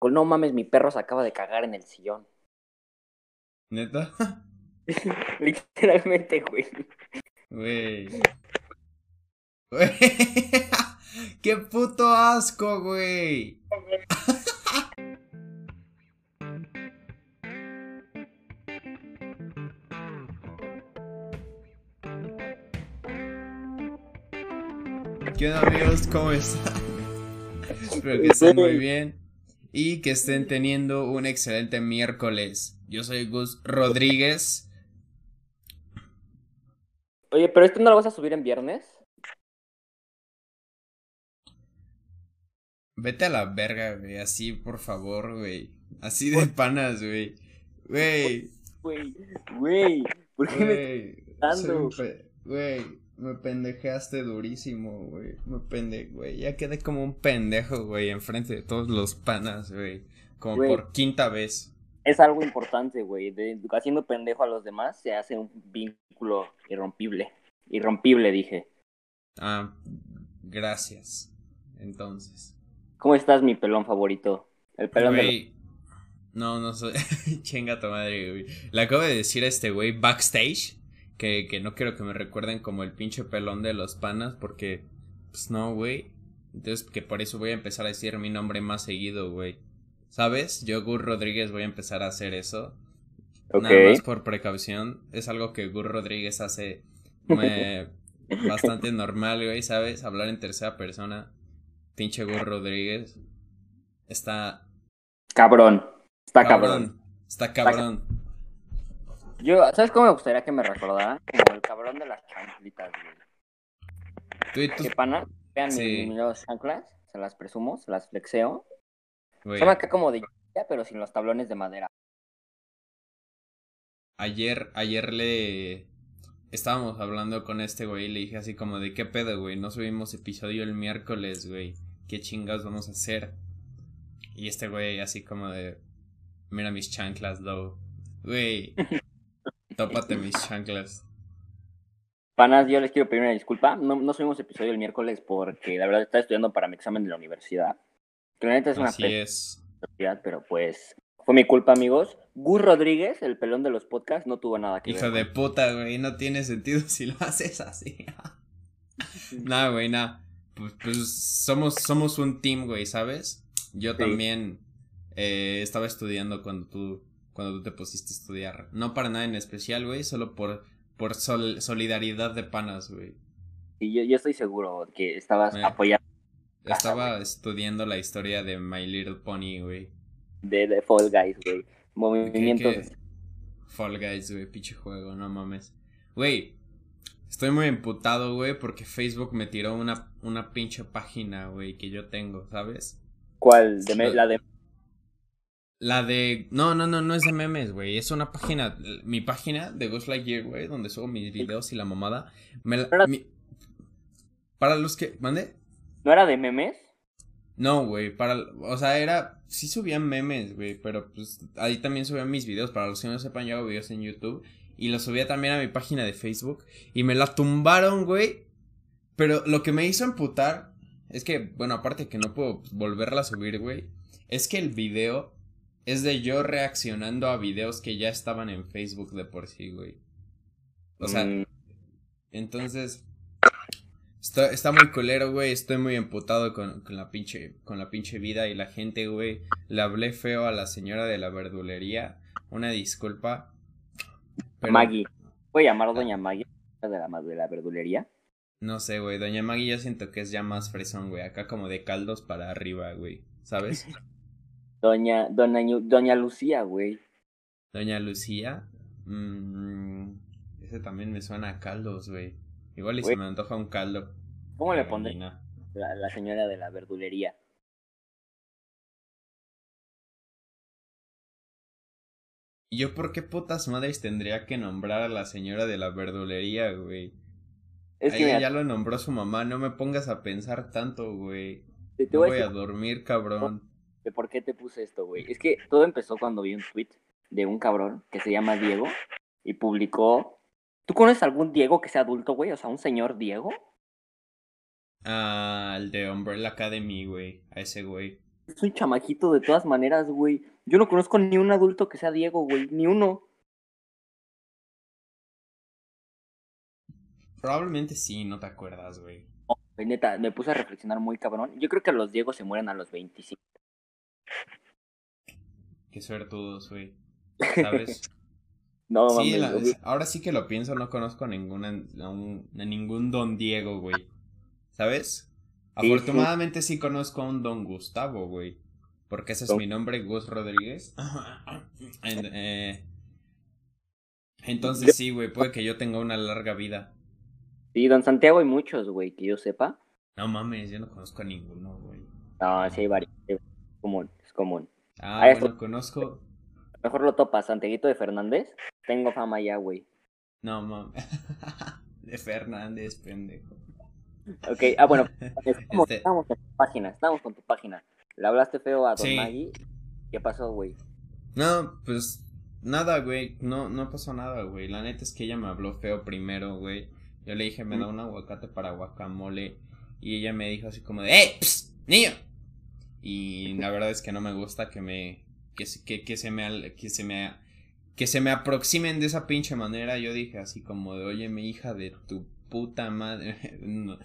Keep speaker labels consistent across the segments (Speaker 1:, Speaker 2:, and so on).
Speaker 1: No mames, mi perro se acaba de cagar en el sillón.
Speaker 2: ¿Neta?
Speaker 1: Literalmente, güey.
Speaker 2: Güey. Güey. ¡Qué puto asco, güey! ¿Qué onda amigos? ¿Cómo están? Espero que estén muy bien y que estén teniendo un excelente miércoles. Yo soy Gus Rodríguez.
Speaker 1: Oye, pero esto no lo vas a subir en viernes.
Speaker 2: Vete a la verga, güey. Así, por favor, güey. Así de panas, güey. Güey.
Speaker 1: Güey, güey. ¿Por qué me estás
Speaker 2: dando? Güey, me pendejeaste durísimo, güey. Me pende, güey. Ya quedé como un pendejo, güey, enfrente de todos los panas, güey. Como por quinta vez.
Speaker 1: Es algo importante, güey. Haciendo pendejo a los demás se hace un vínculo irrompible. Irrompible, dije.
Speaker 2: Ah, gracias. Entonces.
Speaker 1: ¿Cómo estás, mi pelón favorito? El pelón
Speaker 2: de No, no soy. Chinga tu madre, güey. Le acabo de decir a este güey backstage que, que no quiero que me recuerden como el pinche pelón de los panas, porque, pues no, güey. Entonces, que por eso voy a empezar a decir mi nombre más seguido, güey. ¿Sabes? Yo, Gur Rodríguez, voy a empezar a hacer eso. Nada más por precaución. Es algo que Gur Rodríguez hace bastante normal, güey, ¿sabes? Hablar en tercera persona. Pinche Gur Rodríguez. Está.
Speaker 1: Cabrón. Está cabrón.
Speaker 2: Está cabrón.
Speaker 1: Yo, ¿sabes cómo me gustaría que me recordara? Como el cabrón de las chanclitas, güey. ¿Qué pana? Vean mis, mis chanclas, se las presumo, se las flexeo. Son acá como de pero sin los tablones de madera.
Speaker 2: Ayer, ayer le estábamos hablando con este güey y le dije así como de qué pedo, güey, no subimos episodio el miércoles, güey. ¿Qué chingados vamos a hacer? Y este güey así como de mira mis chanclas, low. Güey, tópate mis chanclas.
Speaker 1: Panas, yo les quiero pedir una disculpa. No, no subimos episodio el miércoles porque la verdad estaba estudiando para mi examen de la universidad. Claramente es una
Speaker 2: Así es.
Speaker 1: Pero pues fue mi culpa, amigos. Gus Rodríguez, el pelón de los podcasts, no tuvo nada que
Speaker 2: ver.
Speaker 1: Hijo
Speaker 2: de puta, güey, no tiene sentido si lo haces así. nada, güey, nada. Pues, pues, somos, somos un team, güey, ¿sabes? Yo también eh, estaba estudiando cuando tú, cuando tú te pusiste a estudiar. No para nada en especial, güey, solo por, por solidaridad de panas, güey.
Speaker 1: Y yo, yo estoy seguro que estabas apoyando
Speaker 2: estaba estudiando la historia de My Little Pony, güey.
Speaker 1: De, de Fall Guys, güey. Movimientos.
Speaker 2: Fall Guys, güey, pinche juego, no mames. Güey, estoy muy emputado, güey, porque Facebook me tiró una, una pinche página, güey, que yo tengo, ¿sabes?
Speaker 1: ¿Cuál? De la de...
Speaker 2: La de... No, no, no, no es de memes, güey. Es una página... Mi página de Ghost Lightyear, güey, donde subo mis videos y la mamada. Me la... Para los que... ¿Mande?
Speaker 1: ¿No era de memes?
Speaker 2: No, güey, para, o sea, era, sí subían memes, güey, pero pues ahí también subían mis videos, para los que no sepan, yo hago videos en YouTube, y los subía también a mi página de Facebook, y me la tumbaron, güey, pero lo que me hizo emputar, es que, bueno, aparte que no puedo volverla a subir, güey, es que el video es de yo reaccionando a videos que ya estaban en Facebook de por sí, güey. O sea, mm. entonces, Está, está muy culero, güey. Estoy muy emputado con, con, la pinche, con la pinche vida y la gente, güey. Le hablé feo a la señora de la verdulería. Una disculpa.
Speaker 1: Maggie. ¿Puedo llamar a Doña Maggie de la, de la verdulería?
Speaker 2: No sé, güey. Doña Maggie yo siento que es ya más fresón, güey. Acá como de caldos para arriba, güey. ¿Sabes?
Speaker 1: Doña, doña, doña Lucía, güey.
Speaker 2: Doña Lucía. Mmm, ese también me suena a caldos, güey. Igual y se me antoja un caldo.
Speaker 1: ¿Cómo le pondré la, la señora de la verdulería?
Speaker 2: ¿Y yo por qué putas madres tendría que nombrar a la señora de la verdulería, güey? Es que ya lo nombró su mamá, no me pongas a pensar tanto, güey. Te, voy a, dormir, cabrón.
Speaker 1: ¿De por qué te puse esto, güey? Es que todo empezó cuando vi un tweet de un cabrón que se llama Diego y publicó ¿Tú conoces algún Diego que sea adulto, güey? O sea, un señor Diego.
Speaker 2: Ah, el de Umbrella Academy, güey. A ese güey.
Speaker 1: es un chamaquito de todas maneras, güey. Yo no conozco ni un adulto que sea Diego, güey. Ni uno.
Speaker 2: Probablemente sí, no te acuerdas, güey.
Speaker 1: neta, me puse a reflexionar muy cabrón. Yo creo que los Diegos se mueren a los 25.
Speaker 2: Qué suertudos, güey. ¿Sabes? no, sí, ahora sí que lo pienso, no conozco a, ninguna, a, ningún Don Diego, güey. ¿Sabes? Afortunadamente sí. conozco a un Don Gustavo, güey. Porque ese es mi nombre, Gus Rodríguez. Eh, entonces sí, güey, puede que yo tenga una larga vida.
Speaker 1: Sí, Don Santiago hay muchos, güey, que yo sepa.
Speaker 2: No mames, yo no conozco a ninguno, güey.
Speaker 1: No, sí hay varios. Es común.
Speaker 2: Ah, bueno, conozco.
Speaker 1: Mejor lo topas, Santiaguito de Fernández. Tengo fama ya, güey.
Speaker 2: No, mames. de Fernández, pendejo.
Speaker 1: Ok, ah, bueno. Estamos, este estamos en tu página, estamos con tu página. Le hablaste feo a Don Maggie. ¿Qué pasó, güey?
Speaker 2: No, pues nada, güey. No, no pasó nada, güey. La neta es que ella me habló feo primero, güey. Yo le dije, me da un aguacate para guacamole. Y ella me dijo así como de, ¡Eh! ¡Niño! Y la verdad es que no me gusta que me. Que, que, que se me. Que se me. Que se me aproximen de esa pinche manera. Yo dije así como de, oye, mi hija de tu puta madre.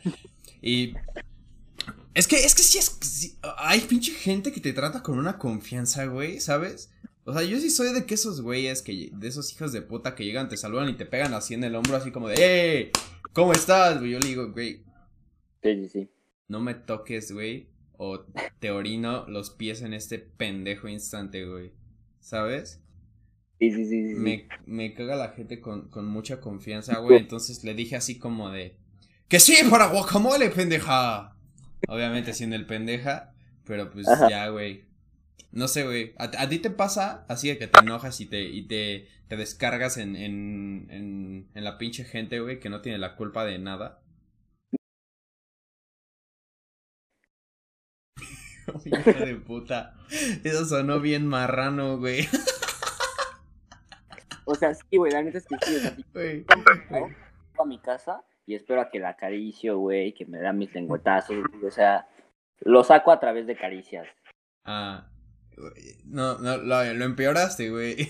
Speaker 2: Y. Es que, es que sí es. hay pinche gente que te trata con una confianza, güey, ¿sabes? O sea, yo sí soy de que esos güeyes que. De esos hijos de puta que llegan, te saludan y te pegan así en el hombro, así como de, ¡Eh! ¿Cómo estás, güey? Yo le digo, güey.
Speaker 1: Sí, sí, sí.
Speaker 2: No me toques, güey. O te orino los pies en este pendejo instante, güey. ¿Sabes?
Speaker 1: Sí, sí, sí. sí.
Speaker 2: Me, me caga la gente con, con mucha confianza, güey. Entonces le dije así como de. ¡Que sí, para guacamole, pendeja! Obviamente siendo el pendeja. Pero pues ya, güey. No sé, güey. ¿A, ti te pasa así de que te enojas y te, y te, te descargas en, en, en, en la pinche gente, güey, que no tiene la culpa de nada? Hijo de puta. Eso sonó bien marrano, güey.
Speaker 1: O sea, sí, güey, la neta es que sí. O sea, a mi casa y espero a que la acaricio, güey, que me da mis lengüetazos. O sea, lo saco a través de caricias.
Speaker 2: Ah. No, no, lo, empeoraste, güey.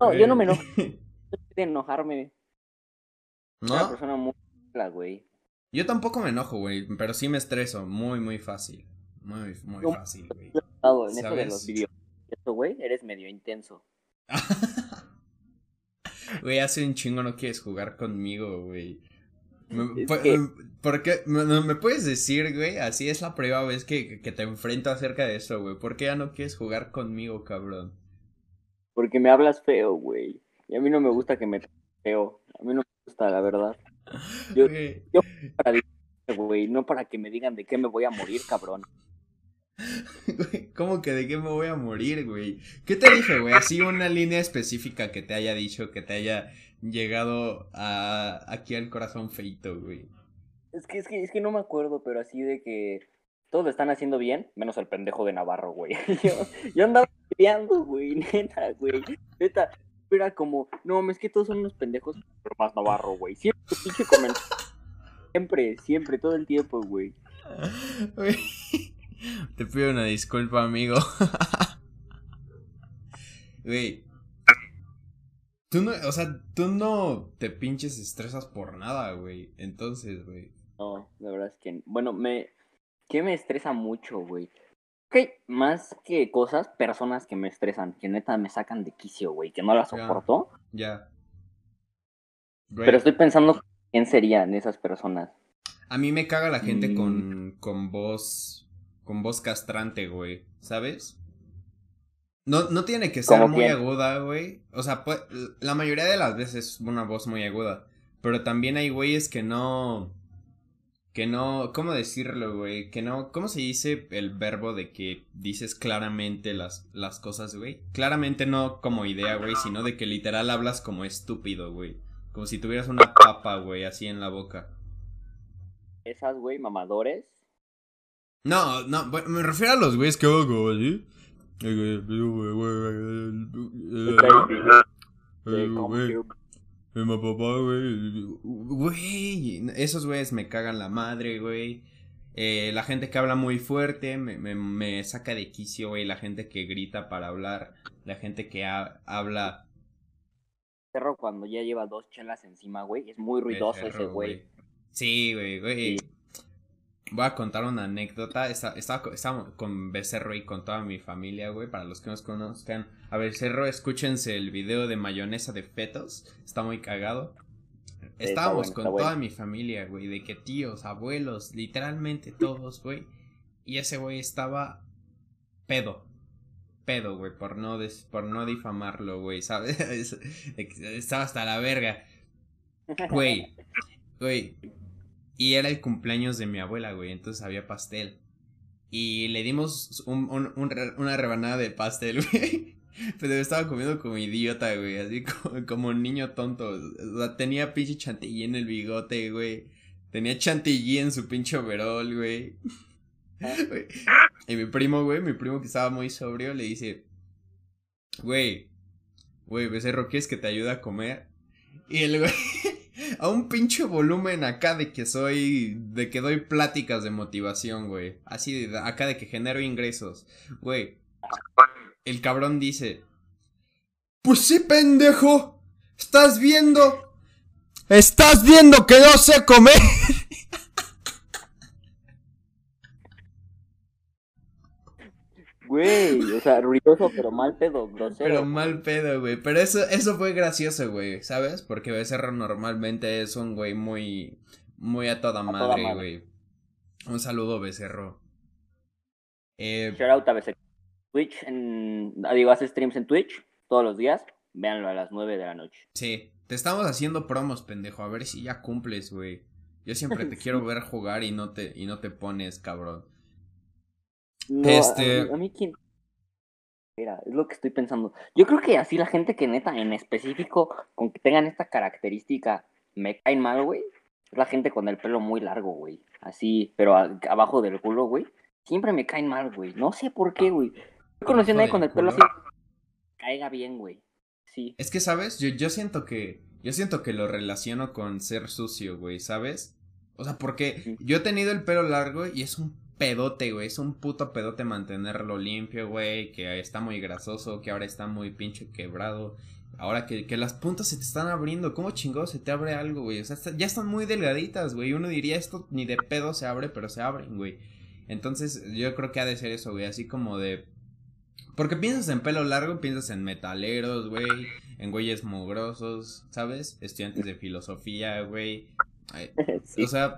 Speaker 1: No, yo no me enojo. de enojarme. ¿No? Una persona muy güey.
Speaker 2: Yo tampoco me enojo, güey, pero sí me estreso muy, muy fácil. Muy, muy fácil, güey.
Speaker 1: En eso de los videos. Esto, güey, eres medio intenso.
Speaker 2: Güey, hace un chingo no quieres jugar conmigo, güey. Me, ¿Por qué? ¿Me, puedes decir, güey? Así es la primera vez que, que te enfrento acerca de eso, güey. ¿Por qué ya no quieres jugar conmigo, cabrón?
Speaker 1: Porque me hablas feo, güey. Y a mí no me gusta que me feo. A mí no me gusta, la verdad. Yo, yo para güey, no para que me digan de qué me voy a morir, cabrón.
Speaker 2: ¿Cómo que de qué me voy a morir, güey? ¿Qué te dije, güey? Así una línea específica que te haya dicho, que te haya llegado a aquí al corazón feito, güey.
Speaker 1: Es que, es que, es que no me acuerdo, pero así de que todos lo están haciendo bien, menos el pendejo de Navarro, güey. yo, yo andaba peleando, güey, neta, güey. Neta, era como, no, es que todos son unos pendejos, pero más Navarro, güey. Siempre, pinche Siempre, siempre, todo el tiempo, güey.
Speaker 2: Te pido una disculpa, amigo. Güey, Tú no, o sea, tú no te pinches estresas por nada, güey. Entonces, güey.
Speaker 1: No, la verdad es que, bueno, me, ¿qué me estresa mucho, güey? Ok, más que cosas, personas que me estresan, que neta me sacan de quicio, güey, que no las soporto.
Speaker 2: Ya.
Speaker 1: Pero estoy pensando quién serían esas personas.
Speaker 2: A mí me caga la gente con, mm. con voz, con voz castrante, güey, ¿sabes? No, no tiene que ser muy aguda, güey. O sea, pues, la mayoría de las veces es una voz muy aguda. Pero también hay güeyes que no. Que no. ¿Cómo decirlo, güey? Que no. ¿Cómo se dice el verbo de que dices claramente las, las cosas, güey? Claramente no como idea, güey, sino de que literal hablas como estúpido, güey. Como si tuvieras una papa, güey, así en la boca.
Speaker 1: Esas, güey, mamadores.
Speaker 2: No, no, me refiero a los güeyes que hago, ¿sí? Güey, esos güeyes me cagan la madre, güey. Eh, la gente que habla muy fuerte me, me, me, saca de quicio, güey. La gente que grita para hablar. La gente que habla.
Speaker 1: Perro cuando ya lleva dos chelas encima, güey. Es muy ruidoso ese güey.
Speaker 2: Sí, güey, güey. Voy a contar una anécdota. Estaba, estaba, con Becerro y con toda mi familia, güey. Para los que nos conozcan. A Becerro, escúchense el video de mayonesa de fetos. Está muy cagado. Estábamos con toda mi familia, güey. De que tíos, abuelos, literalmente todos, güey. Y ese güey estaba pedo. Pedo, güey. Por no, por no difamarlo, güey. ¿Sabes? estaba hasta la verga. Güey. Güey. Y era el cumpleaños de mi abuela, güey. Entonces había pastel. Y le dimos un, un, una rebanada de pastel, güey. Pero estaba comiendo como idiota, güey. Así como, un niño tonto. O sea, tenía pinche chantilly en el bigote, güey. Tenía chantilly en su pinche overol, güey. Y mi primo, güey, mi primo que estaba muy sobrio, le dice: Güey, güey, becerro, ¿quieres que te ayude a comer? Y el güey a un pinche volumen acá de que soy, de que doy pláticas de motivación, güey. Así de acá de que genero ingresos, güey. El cabrón dice, pues sí, pendejo, estás viendo, estás viendo que no sé comer.
Speaker 1: Güey, o sea, ruidoso, pero mal pedo, grosero.
Speaker 2: Pero mal pedo, güey. Pero eso, eso fue gracioso, güey, ¿sabes? Porque Becerro normalmente es un güey muy, muy a toda madre, güey. Un saludo, Becerro.
Speaker 1: Eh, Shout out a Becerro. Twitch, en, digo, hace streams en Twitch todos los días. Véanlo a las 9 de la noche.
Speaker 2: Sí, te estamos haciendo promos, pendejo. A ver si ya cumples, güey. Yo siempre te quiero ver jugar y no te, y no te pones, cabrón.
Speaker 1: No, este... a, mí, quién... Mira, es lo que estoy pensando. Yo creo que así la gente que neta, en específico, con que tengan esta característica, me caen mal, güey. Es la gente con el pelo muy largo, güey. Así, pero abajo del culo, güey. Siempre me caen mal, güey. No sé por qué, güey. Yo conocí a nadie con el pelo así. Caiga bien, güey. Sí.
Speaker 2: Es que, ¿sabes? Yo, yo siento que. Yo siento que lo relaciono con ser sucio, güey, ¿sabes? O sea, porque yo he tenido el pelo largo y es un pedote, güey. Es un puto pedote mantenerlo limpio, güey. Que está muy grasoso, que ahora está muy pinche quebrado. Ahora que, que las puntas se te están abriendo, ¿cómo chingado se te abre algo, güey? O sea, ya están muy delgaditas, güey. Uno diría esto ni de pedo se abre, pero se abren, güey. Entonces, yo creo que ha de ser eso, güey. Así como de. Porque piensas en pelo largo, piensas en metaleros, güey. En güeyes mugrosos, ¿sabes? Estudiantes de filosofía, güey. o sea,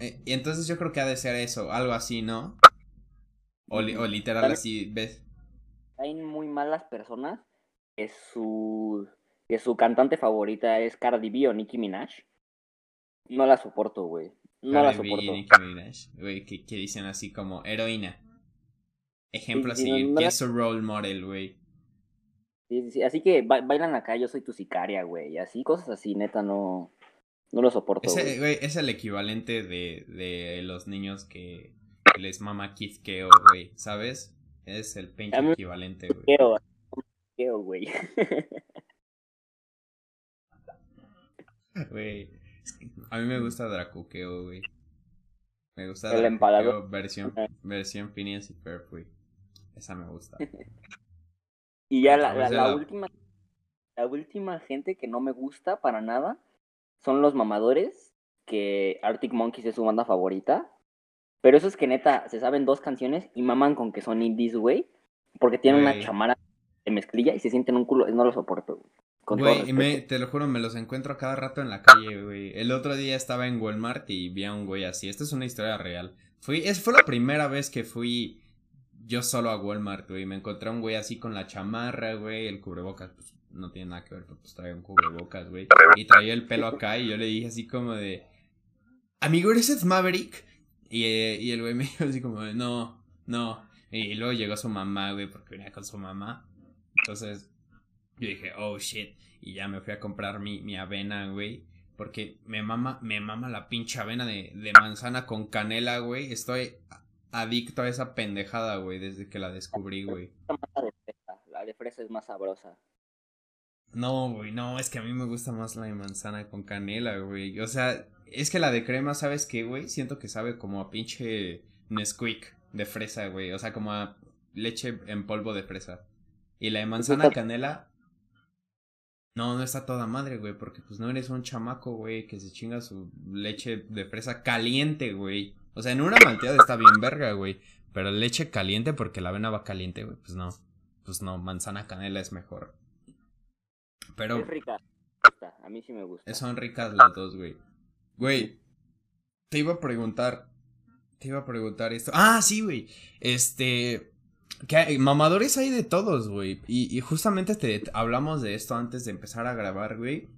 Speaker 2: eh, y entonces yo creo que ha de ser eso, algo así, ¿no? O, o literal así, ¿ves?
Speaker 1: Hay muy malas personas que su, que su cantante favorita es Cardi B o Nicki Minaj. No la soporto, güey. No la soporto. B, Nicki
Speaker 2: Minaj, güey, que, que, dicen así como heroína. Ejemplo así, que es su role model, güey.
Speaker 1: Sí, sí, así que bailan acá, yo soy tu sicaria, güey. Así, cosas así, neta, no. No lo soporto.
Speaker 2: Ese, güey. es el equivalente de, de los niños que, les mama Keo, güey. ¿Sabes? Es el pinche equivalente, güey. Keo, Keo, güey. Güey. A mí me gusta Dracuqueo, güey. Me gusta el Dracuqueo versión, versión Phineas y Perf, güey. Esa me gusta.
Speaker 1: y ya la, la, última la última gente que no me gusta para nada son los mamadores, que Arctic Monkeys es su banda favorita. Pero eso es que neta, se saben dos canciones y maman con que son indies, güey. Porque tienen una chamara de mezclilla y se sienten un culo. No lo soporto,
Speaker 2: güey. me, te lo juro, me los encuentro cada rato en la calle, güey. El otro día estaba en Walmart y vi a un güey así. Esta es una historia real. Fui, es, fue la primera vez que fui yo solo a Walmart, güey. Me encontré a un güey así con la chamarra, güey, el cubrebocas, pues no tiene nada que ver, pues traía un cubrebocas, güey. Y traía el pelo acá y yo le dije así como de, amigo, ¿eres Maverick? Y, eh, y el güey me dijo así como de, no, no. Y luego llegó su mamá, güey, porque venía con su mamá. Entonces yo dije, oh shit. Y ya me fui a comprar mi, mi avena, güey. Porque me mama, me mama la pinche avena de, de manzana con canela, güey. Estoy adicto a esa pendejada, güey, desde que la descubrí, güey.
Speaker 1: La de fresa es más sabrosa.
Speaker 2: No, güey, no, es que a mí me gusta más la de manzana con canela, güey. O sea, es que la de crema, ¿sabes qué, güey? Siento que sabe como a pinche Nesquik de fresa, güey. O sea, como a leche en polvo de fresa. Y la de manzana canela. No, no está toda madre, güey, porque pues no eres un chamaco, güey, que se chinga su leche de fresa caliente, güey. O sea, en una malteada está bien verga, güey. Pero leche caliente porque la avena va caliente, güey. Pues no. Pues no, manzana canela es mejor. Pero.
Speaker 1: Es rica. A mí sí me gusta.
Speaker 2: Son ricas las dos, güey. Güey. Te iba a preguntar. Te iba a preguntar esto. Ah, sí, güey. Este. Que mamadores hay de todos, güey. Y, y, justamente te hablamos de esto antes de empezar a grabar, güey.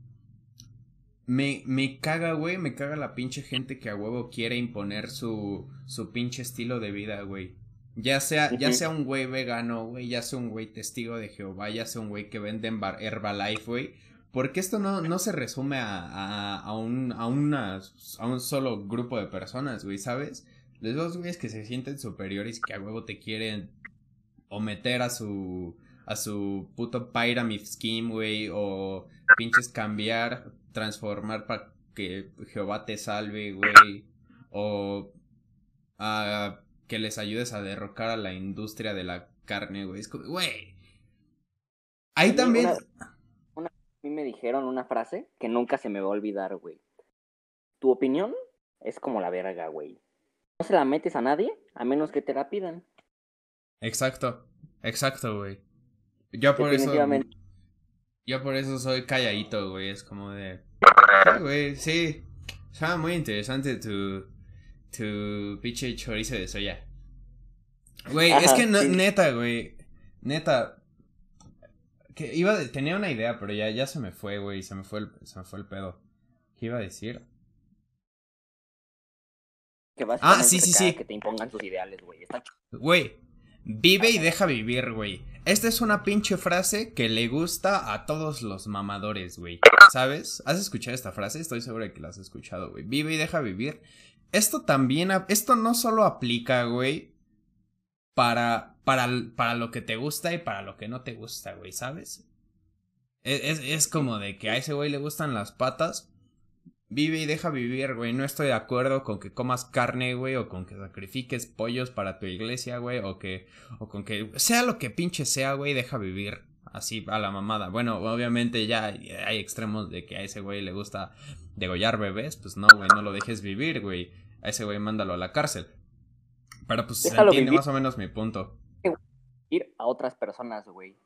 Speaker 2: Me, me caga, güey, me caga la pinche gente que a huevo quiere imponer su, su pinche estilo de vida, güey. Ya sea, ya sea un güey vegano, güey, ya sea un güey testigo de Jehová, ya sea un güey que vende en Herbalife, güey. Porque esto no, no se resume a, a, a, un, a, una, a un solo grupo de personas, güey, ¿sabes? Los dos güeyes que se sienten superiores y que a huevo te quieren o meter a su, a su puto pyramid scheme, güey, o pinches cambiar transformar para que Jehová te salve, güey. O a que les ayudes a derrocar a la industria de la carne, güey. Es como, güey. Ahí también.
Speaker 1: Una, a mí me dijeron una frase que nunca se me va a olvidar, güey. Tu opinión es como la verga, güey. No se la metes a nadie a menos que te la pidan.
Speaker 2: Exacto, exacto, güey. Yo por eso. Yo por eso soy calladito, güey. Es como de. Sí, güey, sí. Estaba muy interesante tu. Tu pinche chorizo de soya. Güey, es que neta, güey. Neta. Que iba tenía una idea, pero ya, ya se me fue, güey. Se me fue el, se me fue el pedo. ¿Qué iba a decir?
Speaker 1: Que ah, sí, sí, sí. Que te impongan tus ideales, güey.
Speaker 2: Güey, vive y deja vivir, güey. Esta es una pinche frase que le gusta a todos los mamadores, güey. ¿Sabes? ¿Has escuchado esta frase? Estoy seguro de que la has escuchado, güey. Vive y deja vivir. Esto también, esto no solo aplica, güey, para, para, para lo que te gusta y para lo que no te gusta, güey, ¿sabes? E, es, es como de que a ese güey le gustan las patas, Vive y deja vivir, güey. No estoy de acuerdo con que comas carne, güey, o con que sacrifiques pollos para tu iglesia, güey, o que, o con que sea lo que pinche sea, güey, deja vivir. Así a la mamada. Bueno, obviamente ya hay extremos de que a ese güey le gusta degollar bebés. Pues no, güey, no lo dejes vivir, güey. A ese güey mándalo a la cárcel. Pero pues se entiende más o menos mi punto.
Speaker 1: Ir a otras personas, güey.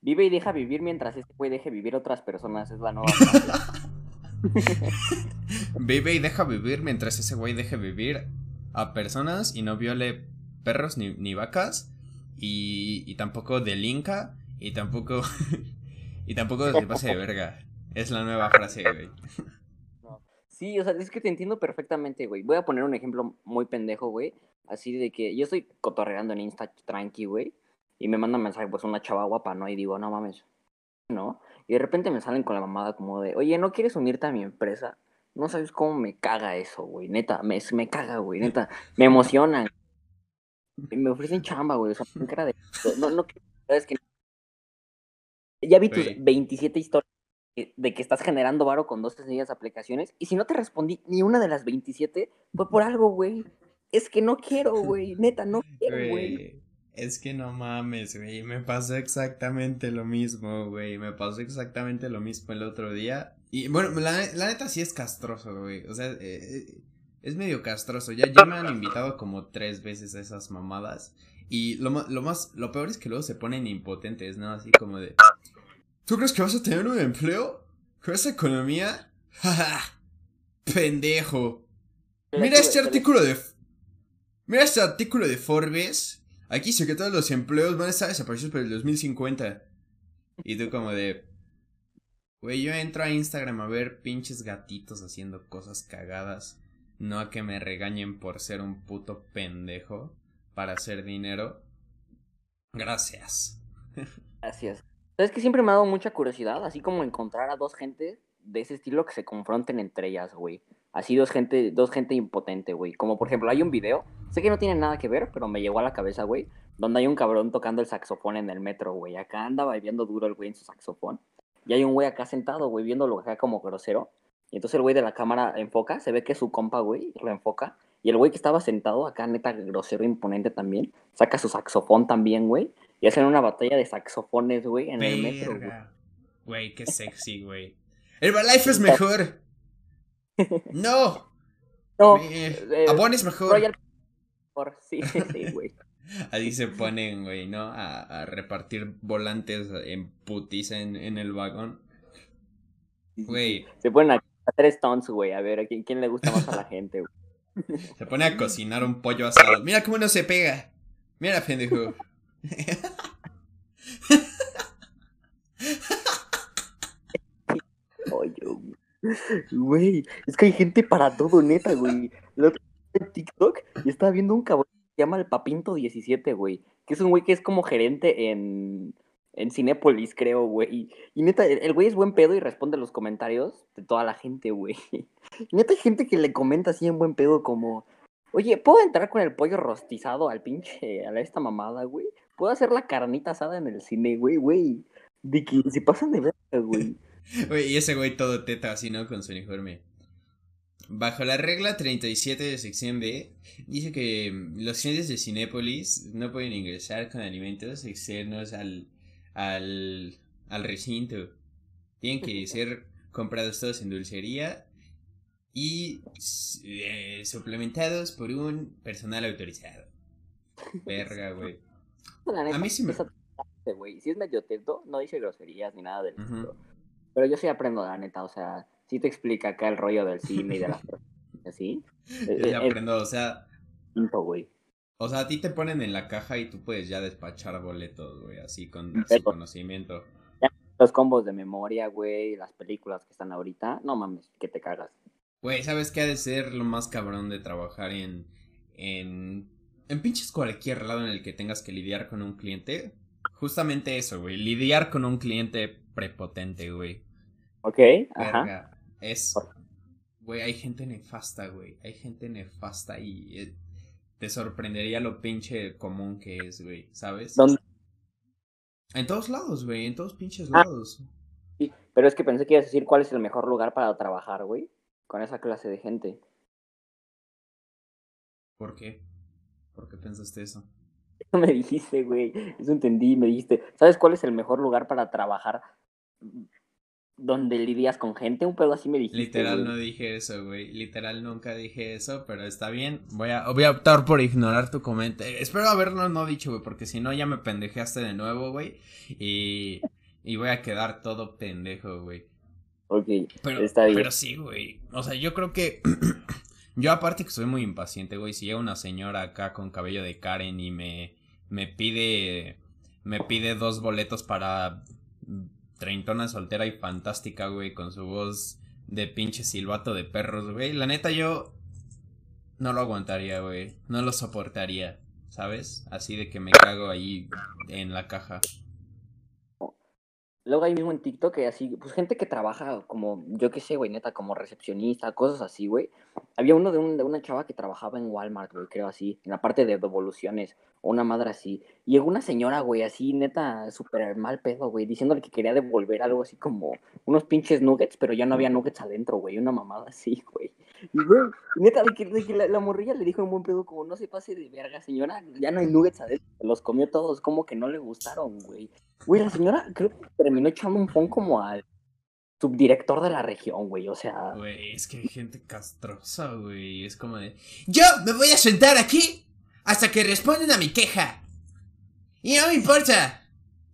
Speaker 1: Vive y deja vivir mientras este güey deje vivir a otras personas. Es la nueva.
Speaker 2: Vive y deja vivir mientras ese güey deje vivir a personas y no viole perros ni, vacas. Y, y tampoco delinca. Y tampoco. y tampoco se pase de verga. Es la nueva frase, güey.
Speaker 1: Sí, o sea, es que te entiendo perfectamente, güey. Voy a poner un ejemplo muy pendejo, güey. Así de que yo estoy cotorreando en Insta tranqui, güey. Y me manda un mensaje, pues, una chava guapa, ¿no? Y digo, no mames. ¿No? Y de repente me salen con la mamada como de, oye, ¿no quieres unirte a mi empresa? No sabes cómo me caga eso, güey. Neta, me, me caga, güey. Neta, me emocionan. Me ofrecen chamba, güey. O sea, cara de. No, no, sabes que. Ya vi tus 27 historias de que estás generando varo con dos sencillas aplicaciones. Y si no te respondí ni una de las 27, fue por algo, güey. Es que no quiero, güey. Neta, no quiero, güey.
Speaker 2: Es que no mames, güey. Me pasó exactamente lo mismo, güey. Me pasó exactamente lo mismo el otro día. Y bueno, la, neta sí es castroso, güey. O sea, eh, eh, es medio castroso. Ya, ya me han invitado como tres veces a esas mamadas. Y lo, lo más, lo peor es que luego se ponen impotentes, ¿no? Así como de. ¿Tú crees que vas a tener un empleo? ¿Con esa economía? ¡Ja, Pendejo. Mira este artículo de. Mira este artículo de Forbes Aquí dice que todos los empleos van a estar desaparecidos para el 2050. Y tú como de... Güey, yo entro a Instagram a ver pinches gatitos haciendo cosas cagadas. No a que me regañen por ser un puto pendejo para hacer dinero. Gracias.
Speaker 1: Gracias. Sabes que siempre me ha dado mucha curiosidad, así como encontrar a dos gentes de ese estilo que se confronten entre ellas, güey. Así dos gente, dos gente impotente, güey. Como por ejemplo, hay un video, sé que no tiene nada que ver, pero me llegó a la cabeza, güey, donde hay un cabrón tocando el saxofón en el metro, güey. Acá anda viendo duro el güey en su saxofón. y hay un güey acá sentado, güey, viéndolo acá como grosero. Y entonces el güey de la cámara enfoca, se ve que es su compa, güey, lo enfoca. Y el güey que estaba sentado acá, neta, grosero, imponente también, saca su saxofón también, güey. Y hacen una batalla de saxofones, güey, en el metro, güey.
Speaker 2: Güey, qué sexy, güey. Herbalife es mejor. no. No. Eh, Abon es mejor. Royal... Sí, sí, güey. Ahí se ponen, güey, ¿no? A, repartir volantes en putis en, en el vagón. Güey.
Speaker 1: Se ponen a hacer stunts, güey. A ver, ¿a quién, quién le gusta más a la gente,
Speaker 2: güey? Se pone a cocinar un pollo asado. Mira cómo no se pega. Mira, pendejo.
Speaker 1: Güey, es que hay gente para todo, neta, güey. El otro en TikTok y estaba viendo un cabrón que se llama el Papinto 17, güey. Que es un güey que es como gerente en, en Cinépolis, creo, güey. Y neta, el güey es buen pedo y responde los comentarios de toda la gente, güey. Y neta, hay gente que le comenta así en buen pedo como, oye, ¿puedo entrar con el pollo rostizado al pinche, a esta mamada, güey? ¿Puedo hacer la carnita asada en el cine, güey, güey? De que se pasan de verga, güey.
Speaker 2: Güey, y ese güey todo teta así, ¿no? Con su uniforme. Bajo la regla 37 de sección B, dice que los clientes de Cinépolis no pueden ingresar con alimentos externos al, al, al recinto. Tienen que ser comprados todos en dulcería y eh, suplementados por un personal autorizado. Verga, güey.
Speaker 1: A mí sí me... Si es medio teto, no dice groserías ni nada del pero yo sí aprendo, la neta, o sea, sí te explica acá el rollo del cine y de las cosas así.
Speaker 2: Yo sí aprendo, o sea... güey. O sea, a ti te ponen en la caja y tú puedes ya despachar boletos, güey, así con conocimiento.
Speaker 1: Los combos de memoria, güey, las películas que están ahorita, no mames, que te cagas.
Speaker 2: Güey, ¿sabes qué ha de ser lo más cabrón de trabajar en, en, en pinches cualquier lado en el que tengas que lidiar con un cliente? Justamente eso, güey, lidiar con un cliente prepotente, güey.
Speaker 1: Ok, ajá.
Speaker 2: Es. Güey, hay gente nefasta, güey. Hay gente nefasta y eh, te sorprendería lo pinche común que es, güey. ¿Sabes? ¿Dónde? En todos lados, güey. En todos pinches ah, lados.
Speaker 1: Sí, pero es que pensé que ibas a decir cuál es el mejor lugar para trabajar, güey. Con esa clase de gente.
Speaker 2: ¿Por qué? ¿Por qué pensaste eso?
Speaker 1: Me dijiste, güey. Eso entendí. Me dijiste, ¿sabes cuál es el mejor lugar para trabajar donde lidias con gente, un pedo así me dijiste.
Speaker 2: Literal no dije eso, güey. Literal nunca dije eso, pero está bien. Voy a, voy a optar por ignorar tu comentario. Espero haberlo no dicho, güey, porque si no ya me pendejeaste de nuevo, güey. Y, y voy a quedar todo pendejo, güey.
Speaker 1: Ok,
Speaker 2: pero, está bien. Pero sí, güey. O sea, yo creo que... yo aparte que soy muy impaciente, güey. Si llega una señora acá con cabello de Karen y me, me pide... Me pide dos boletos para treintona soltera y fantástica, güey, con su voz de pinche silbato de perros, güey. La neta yo no lo aguantaría, güey. No lo soportaría, ¿sabes? Así de que me cago ahí en la caja.
Speaker 1: Luego hay mismo en TikTok que así, pues gente que trabaja como, yo qué sé, güey, neta, como recepcionista, cosas así, güey. Había uno de, un, de una chava que trabajaba en Walmart, güey, creo así, en la parte de devoluciones, o una madre así. Y llegó una señora, güey, así, neta, súper mal pedo, güey, diciéndole que quería devolver algo así como unos pinches nuggets, pero ya no había nuggets adentro, güey, una mamada así, güey. Y, güey, neta, de que, la, morrilla le dijo en buen pedo, como, no se pase de verga, señora, ya no hay nuggets adentro, los comió todos, como que no le gustaron, güey. Güey, la señora creo que terminó echando un phone como al subdirector de la región, güey, o sea...
Speaker 2: Güey, es que hay gente castrosa, güey, es como de... Yo me voy a sentar aquí hasta que respondan a mi queja. Y no me importa.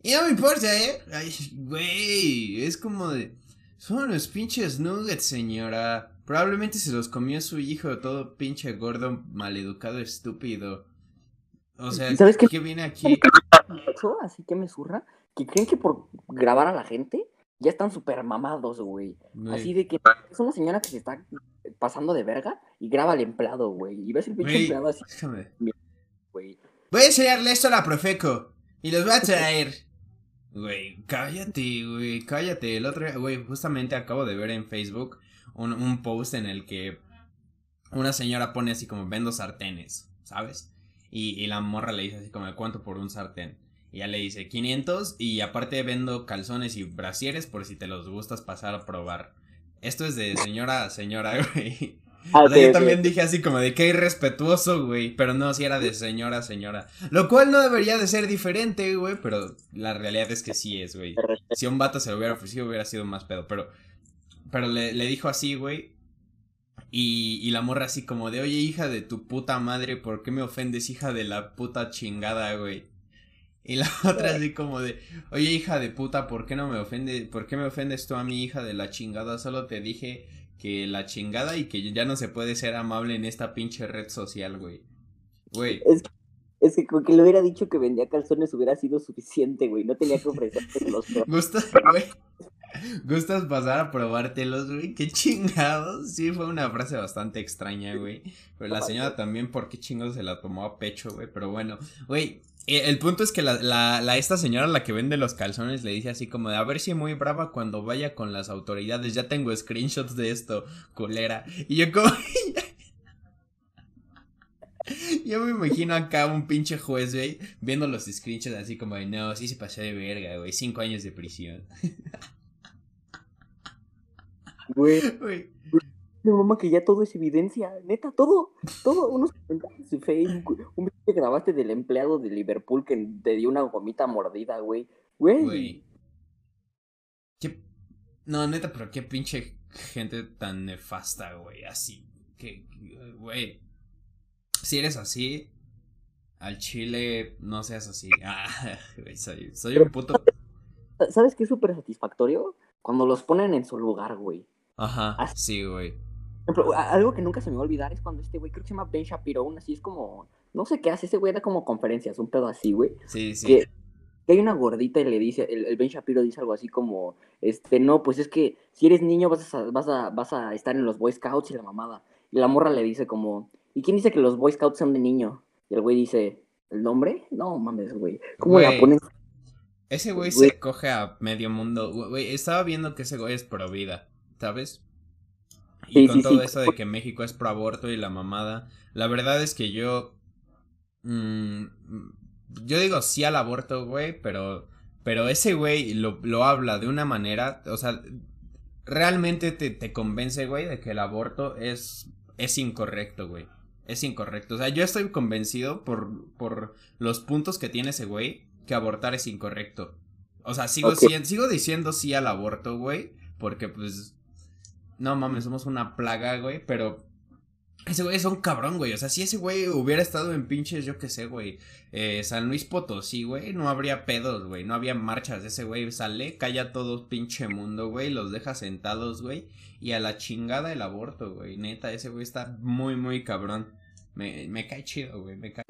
Speaker 2: Y no me importa, ¿eh? Ay, güey, es como de... Son los pinches nuggets, señora. Probablemente se los comió su hijo, todo pinche gordo, maleducado, estúpido. O sea, ¿sabes qué? viene aquí?
Speaker 1: Así que me zurra, que creen que por grabar a la gente ya están súper mamados, güey. Así de que es una señora que se está pasando de verga y graba al empleado, güey. Y ves el pinche empleado así. Déjame.
Speaker 2: Voy a enseñarle esto a la Profeco y los voy a traer. Güey, cállate, güey, cállate. El otro día, güey, justamente acabo de ver en Facebook un, un post en el que una señora pone así como vendo sartenes, ¿sabes? Y, y la morra le dice así como, ¿cuánto por un sartén? Y ya le dice 500 y aparte vendo calzones y brasieres por si te los gustas pasar a probar. Esto es de señora a señora, güey. Ah, yo también dije así como de que irrespetuoso, güey. Pero no, si era de señora a señora. Lo cual no debería de ser diferente, güey. Pero la realidad es que sí es, güey. Si un vato se lo hubiera ofrecido, hubiera sido más pedo. Pero, pero le, le dijo así, güey. Y, y la morra así como de, oye, hija de tu puta madre, ¿por qué me ofendes, hija de la puta chingada, güey? Y la otra así como de, oye hija de puta, ¿por qué no me ofende, por qué me ofendes tú a mi hija de la chingada? Solo te dije que la chingada y que ya no se puede ser amable en esta pinche red social, güey. Güey.
Speaker 1: Es, es que con que le hubiera dicho que vendía calzones hubiera sido suficiente, güey. No tenía que ofrecerte los
Speaker 2: ¿Gustas, güey? ¿Gustas pasar a probártelos, güey? Qué chingados. Sí, fue una frase bastante extraña, güey. Pero la señora también, ¿por qué chingados se la tomó a pecho, güey? Pero bueno, güey, el punto es que la, la, esta señora, la que vende los calzones, le dice así como de a ver si muy brava cuando vaya con las autoridades. Ya tengo screenshots de esto, culera. Y yo como... yo me imagino acá un pinche juez, güey, viendo los screenshots así como de no, sí se pasó de verga, güey. Cinco años de prisión.
Speaker 1: Güey mi mamá que ya todo es evidencia, neta, todo, todo, unos comentarios de Facebook, un video que grabaste del empleado de Liverpool que te dio una gomita mordida, güey, güey.
Speaker 2: No, neta, pero qué pinche gente tan nefasta, güey, así, que, güey, si eres así, al chile no seas así, ah, güey, soy, soy un puto...
Speaker 1: ¿Sabes qué es súper satisfactorio? Cuando los ponen en su lugar, güey.
Speaker 2: Ajá, sí, güey
Speaker 1: algo que nunca se me va a olvidar es cuando este güey, creo que se llama Ben Shapiro, aún así es como, no sé qué hace, ese güey da como conferencias, un pedo así, güey.
Speaker 2: Sí, sí.
Speaker 1: Que, hay una gordita y le dice, el, Ben Shapiro dice algo así como, este, no, pues es que si eres niño vas a, vas a, vas a estar en los Boy Scouts y la mamada. Y la morra le dice como, ¿y quién dice que los Boy Scouts son de niño? Y el güey dice, ¿el nombre? No mames, güey. ¿Cómo la ponen?
Speaker 2: Ese güey, se coge a medio mundo. Güey, estaba viendo que ese güey es pro vida, ¿sabes? Y con todo eso de que México es pro aborto y la mamada, la verdad es que yo... Mm, yo digo sí al aborto, güey, pero... Pero ese güey lo, lo habla de una manera, o sea, realmente te, te convence, güey, de que el aborto es, es incorrecto, güey. Es incorrecto. O sea, yo estoy convencido por, por los puntos que tiene ese güey que abortar es incorrecto. O sea, sigo, sigo diciendo sí al aborto, güey, porque pues no mames, somos una plaga, güey, pero ese güey es un cabrón, güey. O sea, si ese güey hubiera estado en pinches, yo qué sé, güey. Eh, San Luis Potosí, güey. No habría pedos, güey. No había marchas. Ese güey sale, calla todo pinche mundo, güey. Los deja sentados, güey. Y a la chingada el aborto, güey. Neta, ese güey está muy, muy cabrón. Me, me cae chido, güey. Me cae.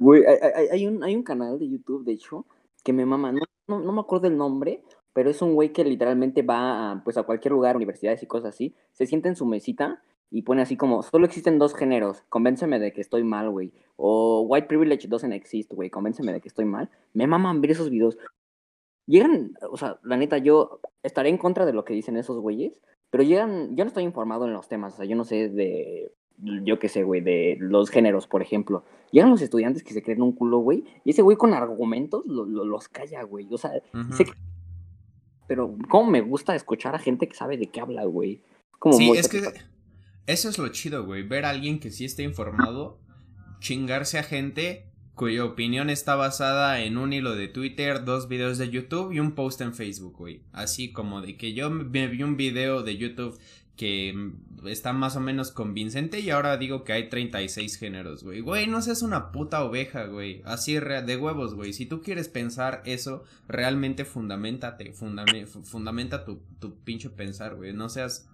Speaker 1: Güey, hay, hay, un, hay un canal de YouTube, de hecho, que me mama. No, no, no me acuerdo el nombre, pero es un güey que literalmente va a, pues a cualquier lugar, universidades y cosas así, se sienta en su mesita y pone así como, solo existen dos géneros, convénceme de que estoy mal, güey, o white privilege doesn't exist, güey, convénceme de que estoy mal. Me maman ver esos videos. Llegan, o sea, la neta, yo estaré en contra de lo que dicen esos güeyes, pero llegan, yo no estoy informado en los temas, o sea, yo no sé de, yo qué sé, güey, de los géneros, por ejemplo. Llegan los estudiantes que se creen un culo, güey, y ese güey con argumentos los calla, güey, o sea, sé que pero cómo me gusta escuchar a gente que sabe de qué habla, güey.
Speaker 2: Como sí, es que eso es lo chido, güey. Ver a alguien que sí esté informado, chingarse a gente cuya opinión está basada en un hilo de Twitter, dos videos de YouTube y un post en Facebook, güey. Así como de que yo me vi un video de YouTube que está más o menos convincente y ahora digo que hay 36 géneros, güey. Güey, no seas una puta oveja, güey. Así de huevos, güey. Si tú quieres pensar eso, realmente fundamentate, fundamenta tu, tu pinche pensar, güey. No seas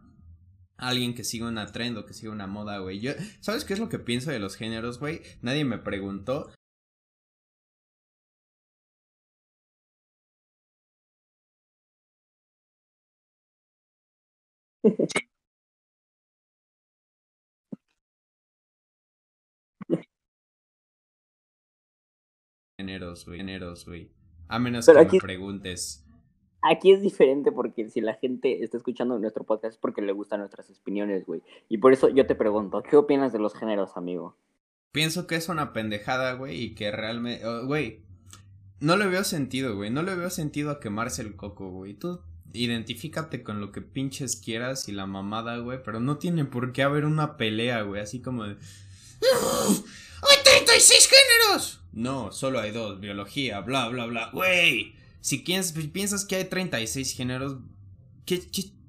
Speaker 2: alguien que siga una trend o que siga una moda, güey. ¿sabes qué es lo que pienso de los géneros, güey? Nadie me preguntó, Géneros, güey, géneros, güey. A menos que me preguntes.
Speaker 1: Aquí es diferente porque si la gente está escuchando nuestro podcast es porque le gustan nuestras opiniones, güey. Y por eso yo te pregunto, ¿qué opinas de los géneros, amigo?
Speaker 2: Pienso que es una pendejada, güey, y que realmente, oh, güey, no le veo sentido, güey. No le veo sentido a quemarse el coco, güey. Tú identifícate con lo que pinches quieras y la mamada, güey. Pero no tiene por qué haber una pelea, güey. Así como de. ¡Hay 36 géneros! No, solo hay dos. Biología, bla, bla, bla. Güey. Si piensas que hay 36 géneros, ¿qué,